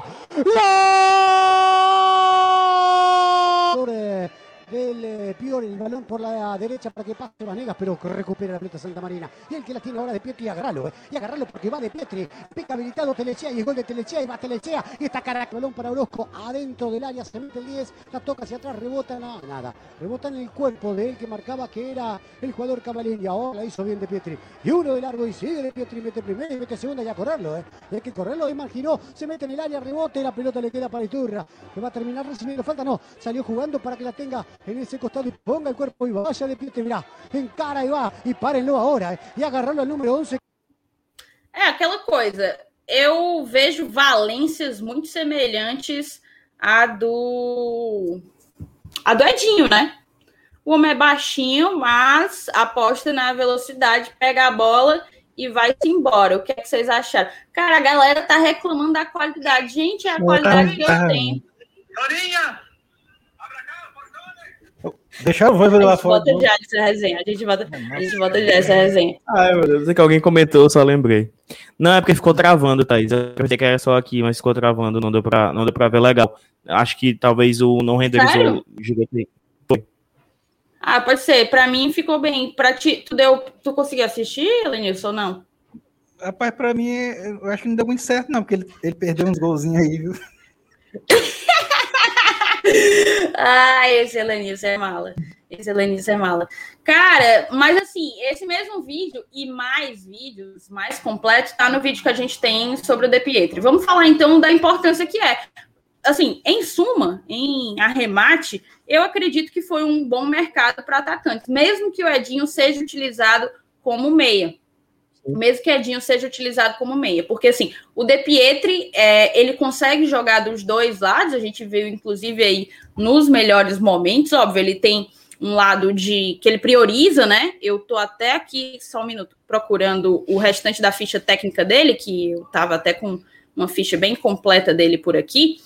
¡Gol! Del eh, Pior, el balón por la derecha para que pase Vanegas, pero recupera la pelota Santa Marina. Y el que la tiene ahora de Pietri, agarralo, eh, y agarralo porque va de Pietri. Pica habilitado Telechea y el gol de Telechea y va Telechea. Y está cara balón para Orozco adentro del área, se mete el 10, la toca hacia atrás, rebota, nada, nada. Rebota en el cuerpo de él que marcaba que era el jugador Cabalín y ahora la hizo bien de Pietri. Y uno de largo y sigue de Pietri, mete primera y mete segunda y a correrlo, eh. Hay que correrlo, imaginó, se mete en el área, rebote y la pelota le queda para Iturra. Que va a terminar recibiendo falta, no, salió jugando para que la tenga en ese costado y ponga el cuerpo y vaya de pie, mirá, encara e vá, e párenlo agora, e agarrá-lo ao número 11. É aquela coisa, eu vejo valências muito semelhantes à do a do Edinho, né? O homem é baixinho, mas aposta na velocidade, pega a bola e vai-se embora. O que, é que vocês acharam? Cara, a galera tá reclamando da qualidade. Gente, é a qualidade que eu tenho. Dorinha! Deixa eu ver lá fora. Bota já essa resenha. A gente bota, a gente bota já essa resenha. Ai, meu Deus, que alguém comentou, eu só lembrei. Não, é porque ficou travando, Thaís. Eu pensei que era só aqui, mas ficou travando, não deu pra, não deu pra ver legal. Acho que talvez o não renderizou o gigante. Ah, pode ser. Pra mim ficou bem. Pra ti, tu, deu, tu conseguiu assistir, Lenilson, ou não? Rapaz, pra mim, eu acho que não deu muito certo, não, porque ele, ele perdeu uns golzinhos aí, viu? Ai, esse Elenice é mala. Esse Elenice é mala. Cara, mas assim, esse mesmo vídeo e mais vídeos mais completos tá no vídeo que a gente tem sobre o De Pietri. Vamos falar então da importância que é. Assim, em suma, em arremate, eu acredito que foi um bom mercado para atacantes, mesmo que o Edinho seja utilizado como meia mesmo que Edinho seja utilizado como meia, porque assim, o De Pietri, é, ele consegue jogar dos dois lados, a gente viu inclusive aí nos melhores momentos, óbvio, ele tem um lado de que ele prioriza, né? Eu tô até aqui, só um minuto, procurando o restante da ficha técnica dele, que eu tava até com uma ficha bem completa dele por aqui,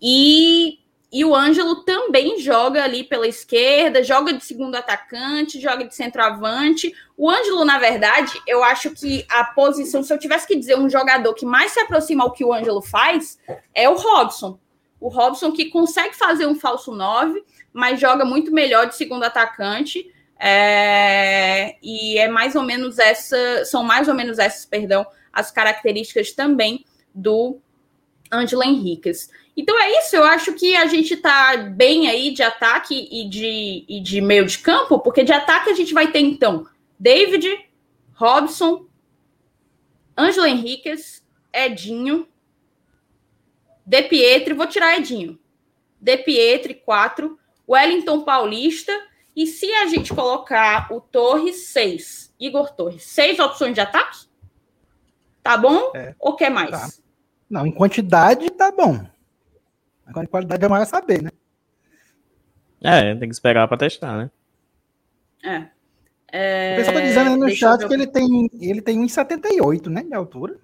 e e o Ângelo também joga ali pela esquerda, joga de segundo atacante, joga de centroavante. O Ângelo, na verdade, eu acho que a posição, se eu tivesse que dizer um jogador que mais se aproxima ao que o Ângelo faz, é o Robson. O Robson que consegue fazer um falso 9, mas joga muito melhor de segundo atacante. É... E é mais ou menos essa, são mais ou menos essas, perdão, as características também do Ângelo Henriquez. Então é isso, eu acho que a gente tá bem aí de ataque e de, e de meio de campo, porque de ataque a gente vai ter então David, Robson, Ângelo Henriquez, Edinho, De Pietri, vou tirar Edinho, De Pietri, 4, Wellington Paulista, e se a gente colocar o Torres, 6, Igor Torres, seis opções de ataque? Tá bom? É, Ou quer mais? Tá. Não, em quantidade tá bom. Agora, qualidade é mais saber, né? É, tem que esperar para testar, né? É. é... O pessoal tá dizendo aí no chat que ele tem, ele tem 1,78, né, de altura.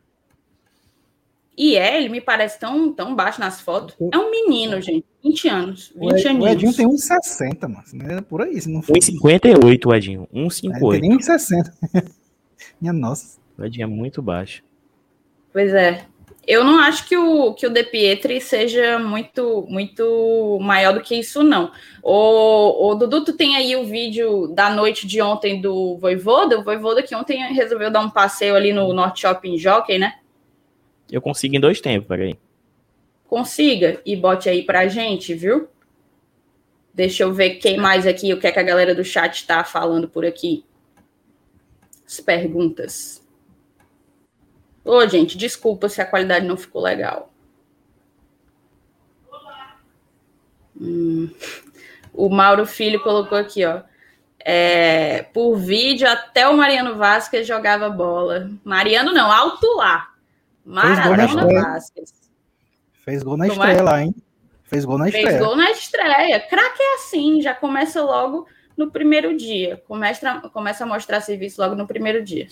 E é, ele me parece tão, tão baixo nas fotos. É um menino, gente. 20 anos. 20 O, Ed- aninhos. o Edinho tem 1,60, mano. Né? Por aí, se não for. 1,58 o Edinho. Ele não 1,58. tem nem 1,60. Minha nossa. O Edinho é muito baixo. Pois é. Eu não acho que o, que o De Pietri seja muito muito maior do que isso, não. O, o Dudu, tu tem aí o vídeo da noite de ontem do Voivoda. O Voivoda que ontem resolveu dar um passeio ali no Norte Shopping Jockey, né? Eu consigo em dois tempos, peraí. Consiga e bote aí pra gente, viu? Deixa eu ver quem mais aqui, o que é que a galera do chat tá falando por aqui. As perguntas. Ô, gente, desculpa se a qualidade não ficou legal. Hum, o Mauro Filho colocou aqui, ó. É, por vídeo, até o Mariano Vasquez jogava bola. Mariano não, alto lá. Maradona. Vasquez. Fez gol na estreia lá, hein? Fez gol na Fez estreia. gol na estreia. Craque é assim, já começa logo no primeiro dia. Começa, começa a mostrar serviço logo no primeiro dia.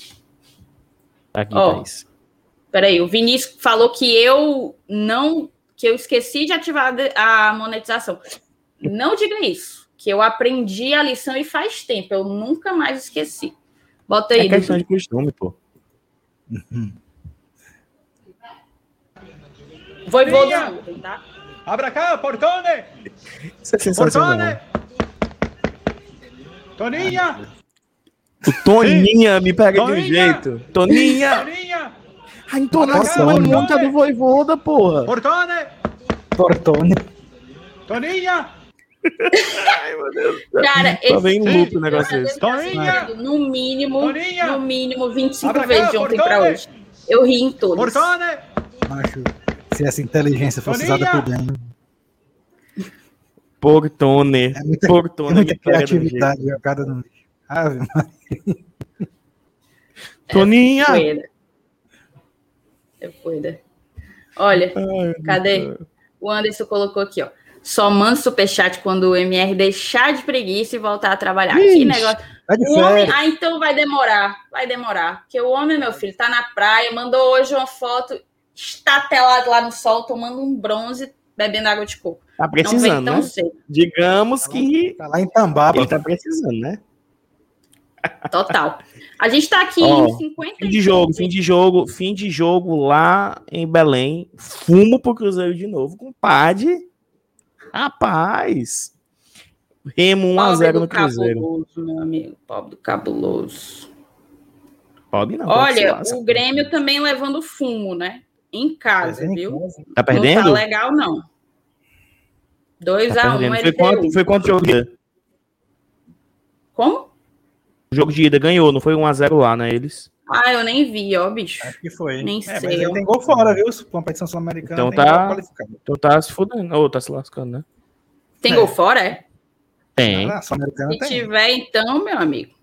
Tá aqui, Ó. Thaís. Peraí, o Vinícius falou que eu não. que eu esqueci de ativar a monetização. Não diga isso. Que eu aprendi a lição e faz tempo. Eu nunca mais esqueci. Bota aí, É questão Dudu. de costume, pô. Voivoda ontem, tá? Abra cá, Portone! Isso é sensacional. Portone! Toninha! O Toninha me pega de um Toninha! jeito. Toninha! Toninha! A entonação é Toninha. muita do voivoda, porra. Portone! Tortone. Toninha! Cara, Só vem em esse loop o negócio desse. Toninha! no mínimo, Toninha! no mínimo 25 Abra cá, vezes de ontem pra Portone! hoje. Eu ri em todos. Portone! Acho. Se essa inteligência fosse usada Toninha! por bem. Portone. É muita, é Portone muita um jeito. criatividade jogada no. Ave Maria. Toninha! Poeira. Poeira. Olha, Ai, cadê? O Anderson colocou aqui, ó. Só manda superchat quando o MR deixar de preguiça e voltar a trabalhar. que Ixi, negócio. Tá O homem, ah, então vai demorar. Vai demorar. Porque o homem, meu filho, tá na praia, mandou hoje uma foto estatelado lá no sol, tomando um bronze, bebendo água de coco. Tá Não vem precisando, tão né? cedo. Digamos que Tá lá em Tambaba. ele tá precisando, né? Total. A gente tá aqui Ó, em 50 Fim de jogo, fim de jogo, fim de jogo lá em Belém. Fumo pro Cruzeiro de novo, compadre. Rapaz. Remo 1x0 no Cruzeiro. cabuloso, meu amigo. Pobre do cabuloso. Pode não. Olha, o Grêmio também levando fumo, né? Em casa, Em viu? casa. Tá Não perdendo? tá legal, não. 2x1 Tá um. Foi quanto, foi quanto jogo? Como? O jogo de ida ganhou, não foi 1x0 lá, né? Eles. Ah, eu nem vi, ó, bicho. Acho que foi. Nem é, sei, Mas tem gol fora, viu? Competição sul-americana Então tá-. Então tá se fudendo. Ou tá se lascando, né? Tem É. gol fora, é? Tem. Ah, Se tem. tiver, então, meu amigo.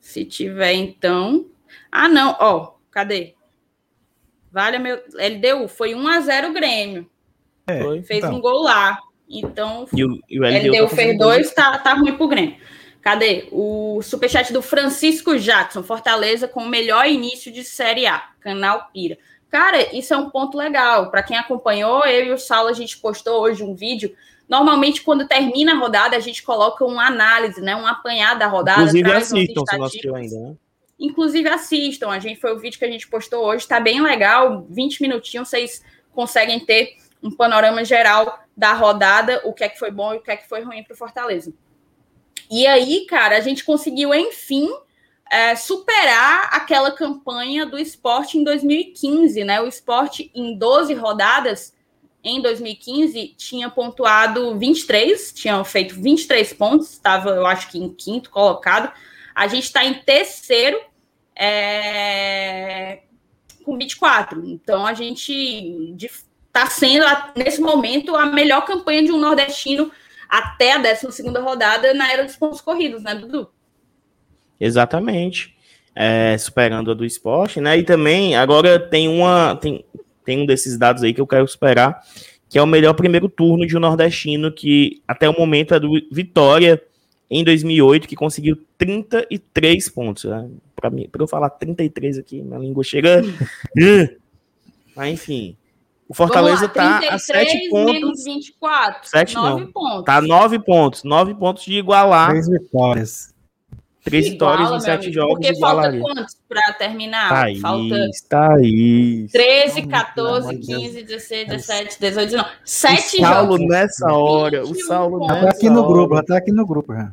Se tiver, então. Ah, não, ó, cadê? Vale, meu. LDU, foi 1x0 o Grêmio. É, Foi. Fez então. um gol lá. Então, E o, e o LDU, LDU tá fez fazendo dois, tá, tá ruim pro Grêmio. Cadê? O superchat do Francisco Jackson, Fortaleza, com o melhor início de Série A, canal Pira. Cara, isso é um ponto legal. Para quem acompanhou, eu e o Saulo, a gente postou hoje um vídeo. Normalmente, quando termina a rodada, a gente coloca uma análise, né? Um apanhado da rodada. Inclusive assistam se não assistiu ainda, né? Inclusive assistam. A gente foi o vídeo que a gente postou hoje, tá bem legal. 20 minutinhos, vocês conseguem ter um panorama geral da rodada, o que é que foi bom e o que é que foi ruim para o Fortaleza. E aí, cara, a gente conseguiu, enfim, é, superar aquela campanha do esporte em 2015, né? O esporte, em 12 rodadas, em 2015, tinha pontuado 23, tinham feito 23 pontos, estava, eu acho que em quinto colocado. A gente está em terceiro é, com 24. Então a gente está sendo, nesse momento, a melhor campanha de um nordestino até a 12 rodada na era dos pontos corridos, né, Dudu? Exatamente. É, superando a do esporte, né? E também, agora tem uma. Tem, tem um desses dados aí que eu quero superar, que é o melhor primeiro turno de um nordestino, que até o momento é do Vitória em 2008, que conseguiu 33 pontos. Né? Para mim, para eu falar 33 aqui, minha língua chega. Mas enfim. O Fortaleza Vamos lá, tá a 7 pontos. menos 24. 7 9 não. pontos. Tá 9 pontos. 9 pontos de igualar. Três vitórias. 3 vitórias em meu 7 amigo, jogos. Porque falta quantos para terminar? Thaís, Falta Thaís. 13, Pelo 14, amor de Deus. 15, 16, 17, 18, 19. 7 o Saulo jogos. nessa hora. O 21 Saulo pontos. Ela tá nessa aqui no grupo, ela tá aqui no grupo já.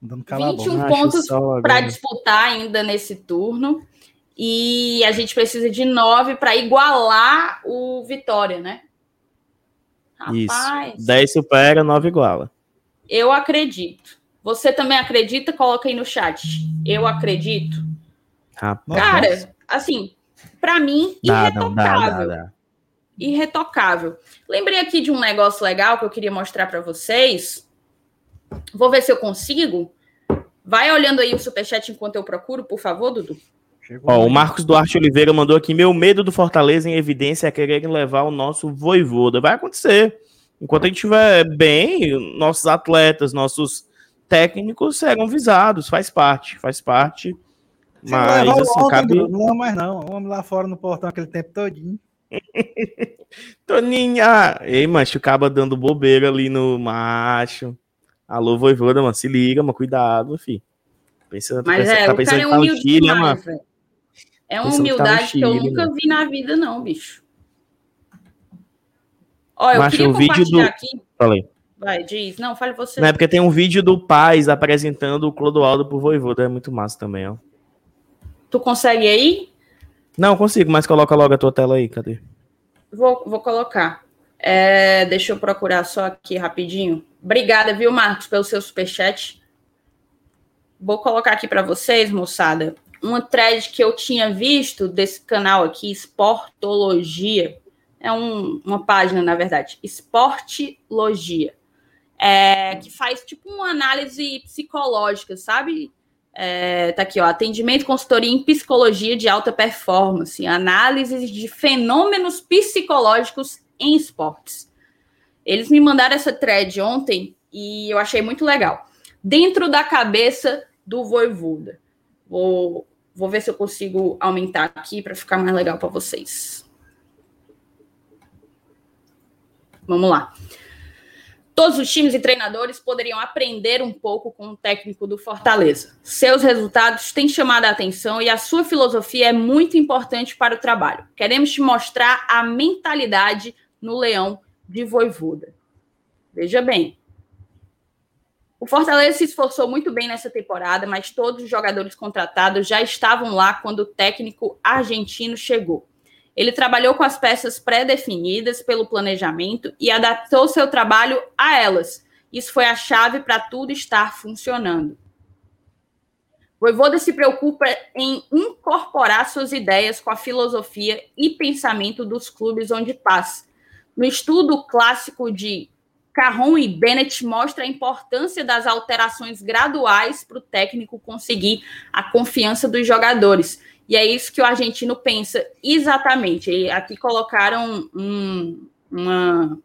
Dando cala a boca. 21 Acho o pontos para disputar ainda nesse turno. E a gente precisa de 9 para igualar o Vitória, né? Rapaz, Isso. 10 supera, 9 iguala. eu acredito. Você também acredita? Coloca aí no chat. Eu acredito. Rapaz. Cara, assim, para mim, Dá, não, dá, irretocável. dá. irretocável. Lembrei aqui de um negócio legal que eu queria mostrar para vocês. Vou ver se eu consigo. Vai olhando aí o superchat enquanto eu procuro, por favor, Dudu. Chegou Ó, o. Marcos Duarte Oliveira mandou aqui: meu medo do Fortaleza em evidência é querer levar o nosso voivoda. Vai acontecer. Enquanto a gente estiver bem, nossos atletas, nossos técnicos serão visados, faz parte, faz parte. Se Mas levar o assim, ontem, cabe. Bruno, Não, mas não. Homem lá fora no portão aquele tempo todinho. Toninha! Ei, macho, acaba dando bobeira ali no macho. Alô, voivoda, mano, se liga, mano, cuidado, fi. Pensa, Mas pensa- é, tá o pensando cara é tá humilde né, demais, mano? É uma Pensando que tá humildade que eu Chile, nunca mano. vi na vida, não, bicho. Ó, eu Macho, queria compartilhar do- aqui. Falei. Vai, diz. Não, fale você. Não é porque tem um vídeo do Paz apresentando o Clodoaldo pro Voivoda, é muito massa também, ó. Tu consegue aí? Não, consigo, mas coloca logo a tua tela aí, cadê? Vou, vou colocar. É, deixa eu procurar só aqui rapidinho. Obrigada, viu, Marcos, pelo seu superchat. Vou colocar aqui para vocês, moçada, uma thread que eu tinha visto desse canal aqui, Sportologia. É um- uma página, na verdade, Sportlogia. É, que faz tipo uma análise psicológica, sabe? É, tá aqui, ó, atendimento consultoria em psicologia de alta performance, análises de fenômenos psicológicos em esportes. Eles me mandaram essa thread ontem e eu achei muito legal. Dentro da cabeça do Voivoda. Vou, vou ver se eu consigo aumentar aqui para ficar mais legal para vocês. Vamos lá. Todos os times e treinadores poderiam aprender um pouco com o técnico do Fortaleza. Seus resultados têm chamado a atenção e a sua filosofia é muito importante para o trabalho. Queremos te mostrar a mentalidade no Leão de Voivoda. Veja bem. O Fortaleza se esforçou muito bem nessa temporada, mas todos os jogadores contratados já estavam lá quando o técnico argentino chegou. Ele trabalhou com as peças pré-definidas pelo planejamento e adaptou seu trabalho a elas. Isso foi a chave para tudo estar funcionando. Voivoda se preocupa em incorporar suas ideias com a filosofia e pensamento dos clubes onde passa. No estudo clássico de Carron e Bennett mostra a importância das alterações graduais para o técnico conseguir a confiança dos jogadores. E é isso que o argentino pensa exatamente. E aqui colocaram um, uma.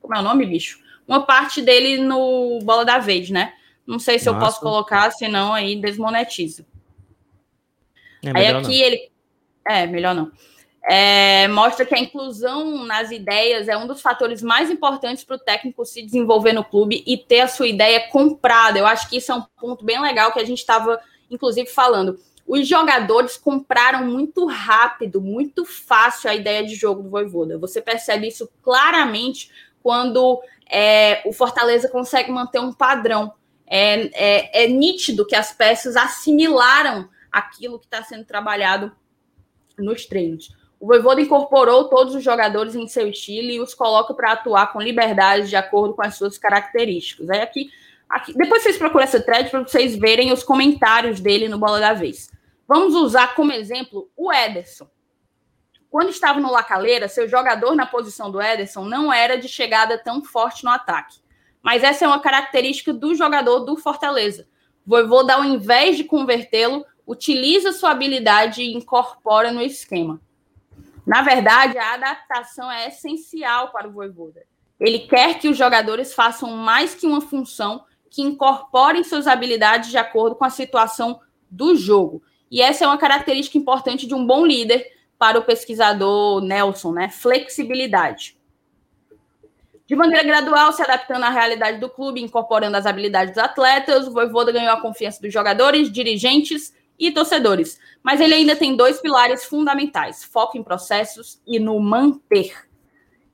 Como é o nome, bicho? Uma parte dele no Bola da Vez, né? Não sei se eu Massa. posso colocar, senão aí desmonetiza. É Aí aqui ele. É, melhor não. É, mostra que a inclusão nas ideias é um dos fatores mais importantes para o técnico se desenvolver no clube e ter a sua ideia comprada. Eu acho que isso é um ponto bem legal que a gente estava, inclusive, falando. Os jogadores compraram muito rápido, muito fácil a ideia de jogo do Voivoda. Você percebe isso claramente quando é, o Fortaleza consegue manter um padrão. É, é, é nítido que as peças assimilaram aquilo que está sendo trabalhado nos treinos. O Voivoda incorporou todos os jogadores em seu estilo e os coloca para atuar com liberdade de acordo com as suas características. Aí aqui, aqui depois vocês procuram essa thread para vocês verem os comentários dele no Bola da Vez. Vamos usar como exemplo o Ederson. Quando estava no Lacaleira, seu jogador na posição do Ederson não era de chegada tão forte no ataque. Mas essa é uma característica do jogador do Fortaleza. Voivoda, ao invés de convertê-lo, utiliza sua habilidade e incorpora no esquema. Na verdade, a adaptação é essencial para o Voivoda. Ele quer que os jogadores façam mais que uma função, que incorporem suas habilidades de acordo com a situação do jogo. E essa é uma característica importante de um bom líder, para o pesquisador Nelson, né? Flexibilidade. De maneira gradual, se adaptando à realidade do clube, incorporando as habilidades dos atletas, o Voivoda ganhou a confiança dos jogadores, dirigentes e torcedores. Mas ele ainda tem dois pilares fundamentais: foco em processos e no manter.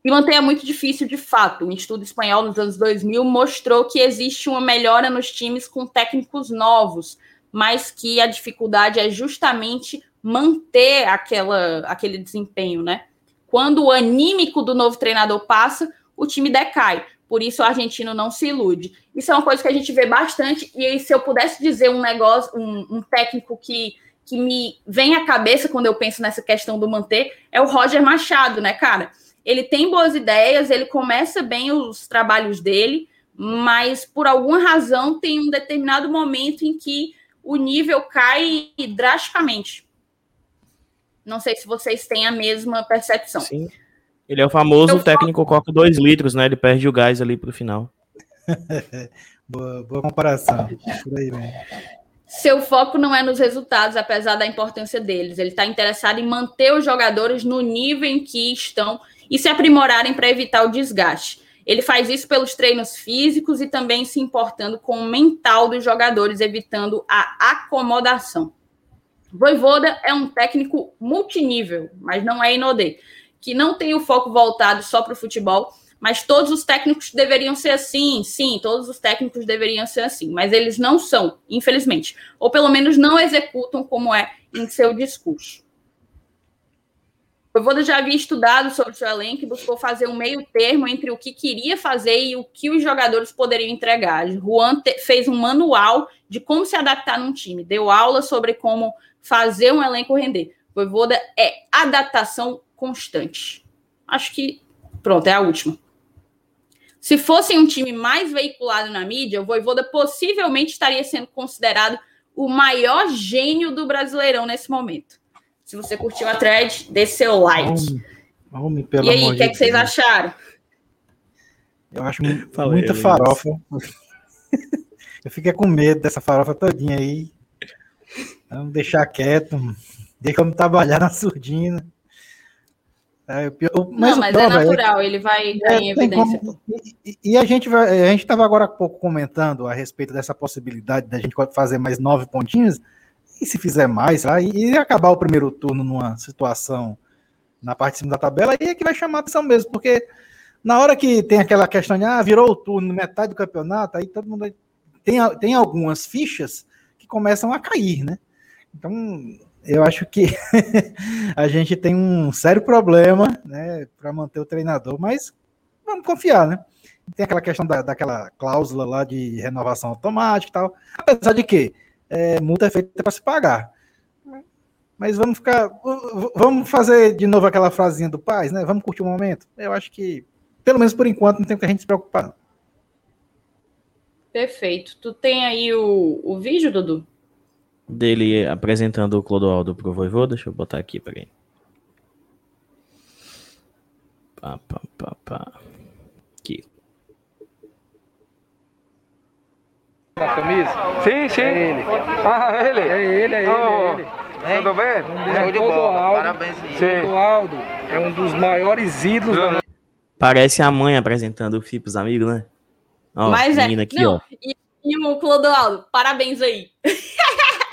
E manter é muito difícil de fato. Um estudo espanhol nos anos 2000 mostrou que existe uma melhora nos times com técnicos novos, mas que a dificuldade é justamente manter aquela, aquele desempenho, né? Quando o anímico do novo treinador passa, o time decai. Por isso o argentino não se ilude. Isso é uma coisa que a gente vê bastante. E se eu pudesse dizer um negócio, um, um técnico que, que me vem à cabeça quando eu penso nessa questão do manter, é o Roger Machado, né, cara? Ele tem boas ideias, ele começa bem os trabalhos dele, mas por alguma razão tem um determinado momento em que o nível cai drasticamente. Não sei se vocês têm a mesma percepção. Sim. Ele é o famoso Eu técnico falo... coca 2 litros, né? Ele perde o gás ali para o final. boa, boa comparação. Por aí, Seu foco não é nos resultados, apesar da importância deles. Ele está interessado em manter os jogadores no nível em que estão e se aprimorarem para evitar o desgaste. Ele faz isso pelos treinos físicos e também se importando com o mental dos jogadores, evitando a acomodação. Voivoda é um técnico multinível, mas não é Inodê, que não tem o foco voltado só para o futebol, mas todos os técnicos deveriam ser assim, sim, todos os técnicos deveriam ser assim, mas eles não são, infelizmente, ou pelo menos não executam como é em seu discurso. Voivoda já havia estudado sobre o seu elenco e buscou fazer um meio termo entre o que queria fazer e o que os jogadores poderiam entregar. Juan fez um manual de como se adaptar num time, deu aula sobre como fazer um elenco render. Voivoda é adaptação constante. Acho que, pronto, é a última. Se fosse um time mais veiculado na mídia, o Voivoda possivelmente estaria sendo considerado o maior gênio do Brasileirão nesse momento. Se você curtiu a thread, dê seu like. Homem, homem, e aí, o que, é que vocês acharam? Eu acho muita farofa. Eu fiquei com medo dessa farofa todinha aí. Vamos deixar quieto. Deixa eu trabalhar na surdina. É, mas não, mas é, é natural, ele vai é, em evidência. Como, e, e, a gente vai, a gente estava agora há pouco comentando a respeito dessa possibilidade da gente fazer mais nove pontinhos, e se fizer mais, aí e acabar o primeiro turno numa situação na parte de cima da tabela, aí é que vai chamar atenção mesmo, porque na hora que tem aquela questão de ah, virou o turno, metade do campeonato, aí todo mundo tem, tem algumas fichas que começam a cair, né? Então, eu acho que a gente tem um sério problema, né, para manter o treinador, mas vamos confiar, né? Tem aquela questão da, daquela cláusula lá de renovação automática e tal, apesar de que é, multa é feita para se pagar. Mas vamos ficar, vamos fazer de novo aquela frasinha do paz, né? Vamos curtir o momento. Eu acho que, pelo menos por enquanto, não tem que a gente se preocupar. Perfeito. Tu tem aí o, o vídeo, Dudu? Dele apresentando o Clodoaldo pro Voivô. Deixa eu botar aqui, peraí. Pá, pá, pá, pá. Aqui. Na camisa? Sim, sim. É ele. Ah, é ele? É ele, é ele, oh. é ele. Tudo bem? É, de bola. Parabéns. Clodoaldo é um dos maiores ídolos da Parece a mãe apresentando o FIP pros amigos, né? Ó, Mas é. Aqui, Não, ó. E, e o Clodoaldo, parabéns aí.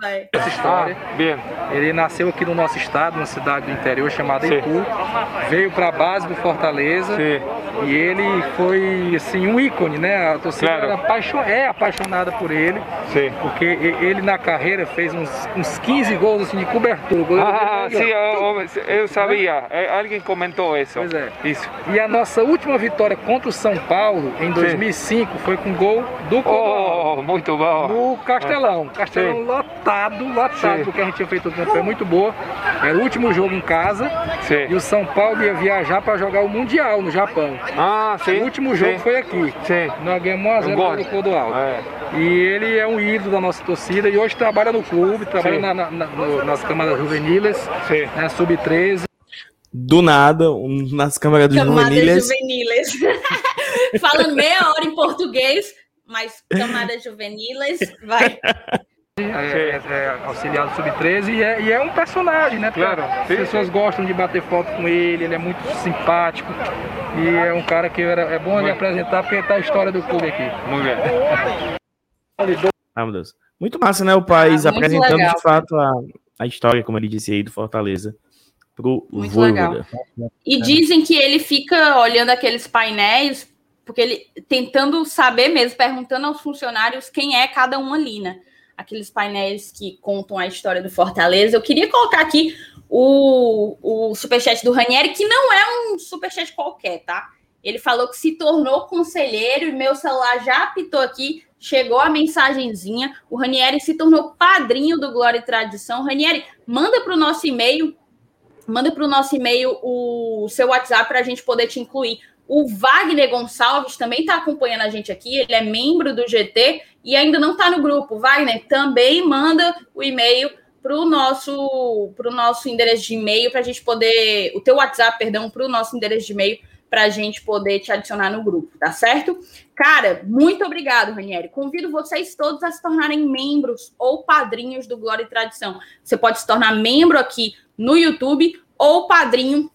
Vai. Essa história. Ah, ele nasceu aqui no nosso estado, numa cidade do interior chamada Ipu. Veio para a base do Fortaleza. Sim. E ele foi assim um ícone, né? A torcida claro. apaixon... é apaixonada por ele. Sim. Porque ele na carreira fez uns, uns 15 gols assim, de cobertura. Ah, sim, eu, eu sabia. É, alguém comentou isso. Pois é. Isso. E a nossa última vitória contra o São Paulo em 2005 sim. foi com gol do Oh, muito bom. No Castelão. Castelão sim. Lotado, lotado, sim. porque a gente tinha feito uma campanha muito boa. Era o último jogo em casa. Sim. E o São Paulo ia viajar para jogar o Mundial no Japão. Ah, sim. O último jogo sim. foi aqui. Sim. Nós ganhamos 1x0 do Clodoaldo. É. E ele é um ídolo da nossa torcida e hoje trabalha no clube, trabalha na, na, na, no, nas câmaras juveniles, né, sub-13. Do nada, um, nas câmaras juveniles. juveniles. Falando meia hora em português, mas camadas juveniles, vai. é, é, é auxiliado sub-13 e, é, e é um personagem, né? Claro. As pessoas gostam de bater foto com ele, ele é muito simpático e é um cara que era, é bom ele apresentar porque tá a história do clube aqui. Muito bem. Ah, meu Deus. Muito massa, né? O país Ah, muito apresentando legal, de fato a, a história, como ele disse aí, do Fortaleza pro Muito Voivoda. E dizem que ele fica olhando aqueles painéis, porque ele tentando saber mesmo, perguntando aos funcionários quem é cada um ali, né? Aqueles painéis que contam a história do Fortaleza. Eu queria colocar aqui o, o superchat do Ranieri, que não é um superchat qualquer, tá? Ele falou que se tornou conselheiro e meu celular já apitou aqui, chegou a mensagenzinha. O Ranieri se tornou padrinho do Glória e Tradição. Ranieri, manda para o nosso e-mail manda para o nosso e-mail o seu WhatsApp para a gente poder te incluir. O Wagner Gonçalves também está acompanhando a gente aqui, ele é membro do GT e ainda não está no grupo. Wagner, também manda o e-mail para o nosso, nosso endereço de e-mail para a gente poder. O teu WhatsApp, perdão, para o nosso endereço de e-mail para a gente poder te adicionar no grupo, tá certo? Cara, muito obrigado, Ranieri. Convido vocês todos a se tornarem membros ou padrinhos do Glória e Tradição. Você pode se tornar membro aqui no YouTube ou padrinho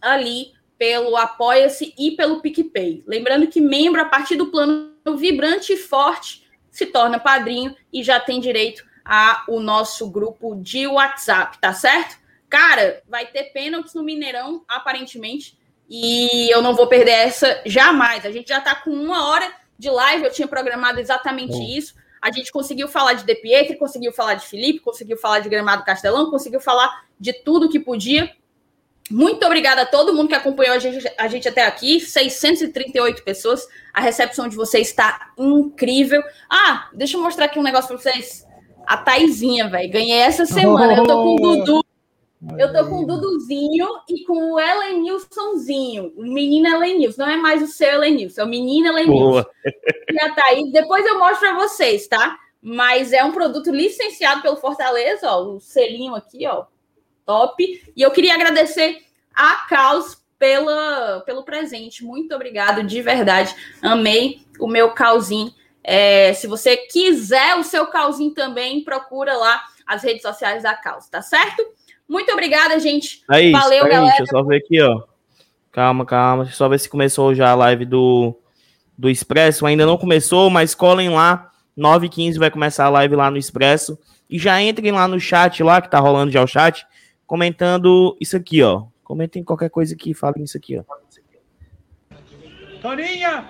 ali pelo Apoia-se e pelo PicPay. Lembrando que membro, a partir do plano vibrante e forte, se torna padrinho e já tem direito ao nosso grupo de WhatsApp, tá certo? Cara, vai ter pênaltis no Mineirão, aparentemente, e eu não vou perder essa jamais. A gente já tá com uma hora de live, eu tinha programado exatamente isso. A gente conseguiu falar de De Pietri, conseguiu falar de Felipe, conseguiu falar de Gramado Castelão, conseguiu falar de tudo que podia. Muito obrigada a todo mundo que acompanhou a gente, a gente até aqui. 638 pessoas. A recepção de vocês está incrível. Ah, deixa eu mostrar aqui um negócio para vocês. A Taizinha, velho. Ganhei essa semana. Eu tô com o Dudu. Eu tô com o Duduzinho e com o Elenilsonzinho. O menino Elenilson. Não é mais o seu Elenilson, é o menino Elenilson. E a Thaís, depois eu mostro para vocês, tá? Mas é um produto licenciado pelo Fortaleza, ó. O selinho aqui, ó. Top. E eu queria agradecer a Caos pela, pelo presente. Muito obrigado, de verdade. Amei o meu calzinho. É, se você quiser o seu calzinho também, procura lá as redes sociais da Caos, tá certo? Muito obrigada, gente. Aí, Valeu, peraí, galera. Deixa eu só ver aqui, ó. Calma, calma. Deixa eu só ver se começou já a live do, do Expresso. Ainda não começou, mas colhem lá. 9h15 vai começar a live lá no Expresso. E já entrem lá no chat lá, que tá rolando já o chat, comentando isso aqui, ó. Comentem qualquer coisa aqui, falem isso aqui, ó. Toninha!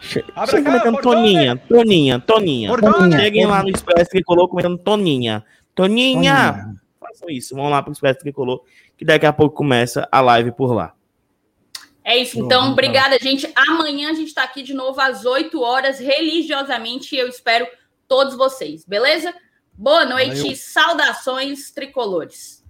Che- Abre Chega comentando Bordone. Toninha, Toninha, Toninha. Bordone. Cheguem lá no Expresso Tricolor comentando Toninha. Toninha! Façam isso, vão lá pro Expresso Tricolor, que daqui a pouco começa a live por lá. É isso. Então, obrigada, gente. Amanhã a gente está aqui de novo às 8 horas, religiosamente, e eu espero todos vocês, beleza? Boa noite, Valeu. saudações tricolores.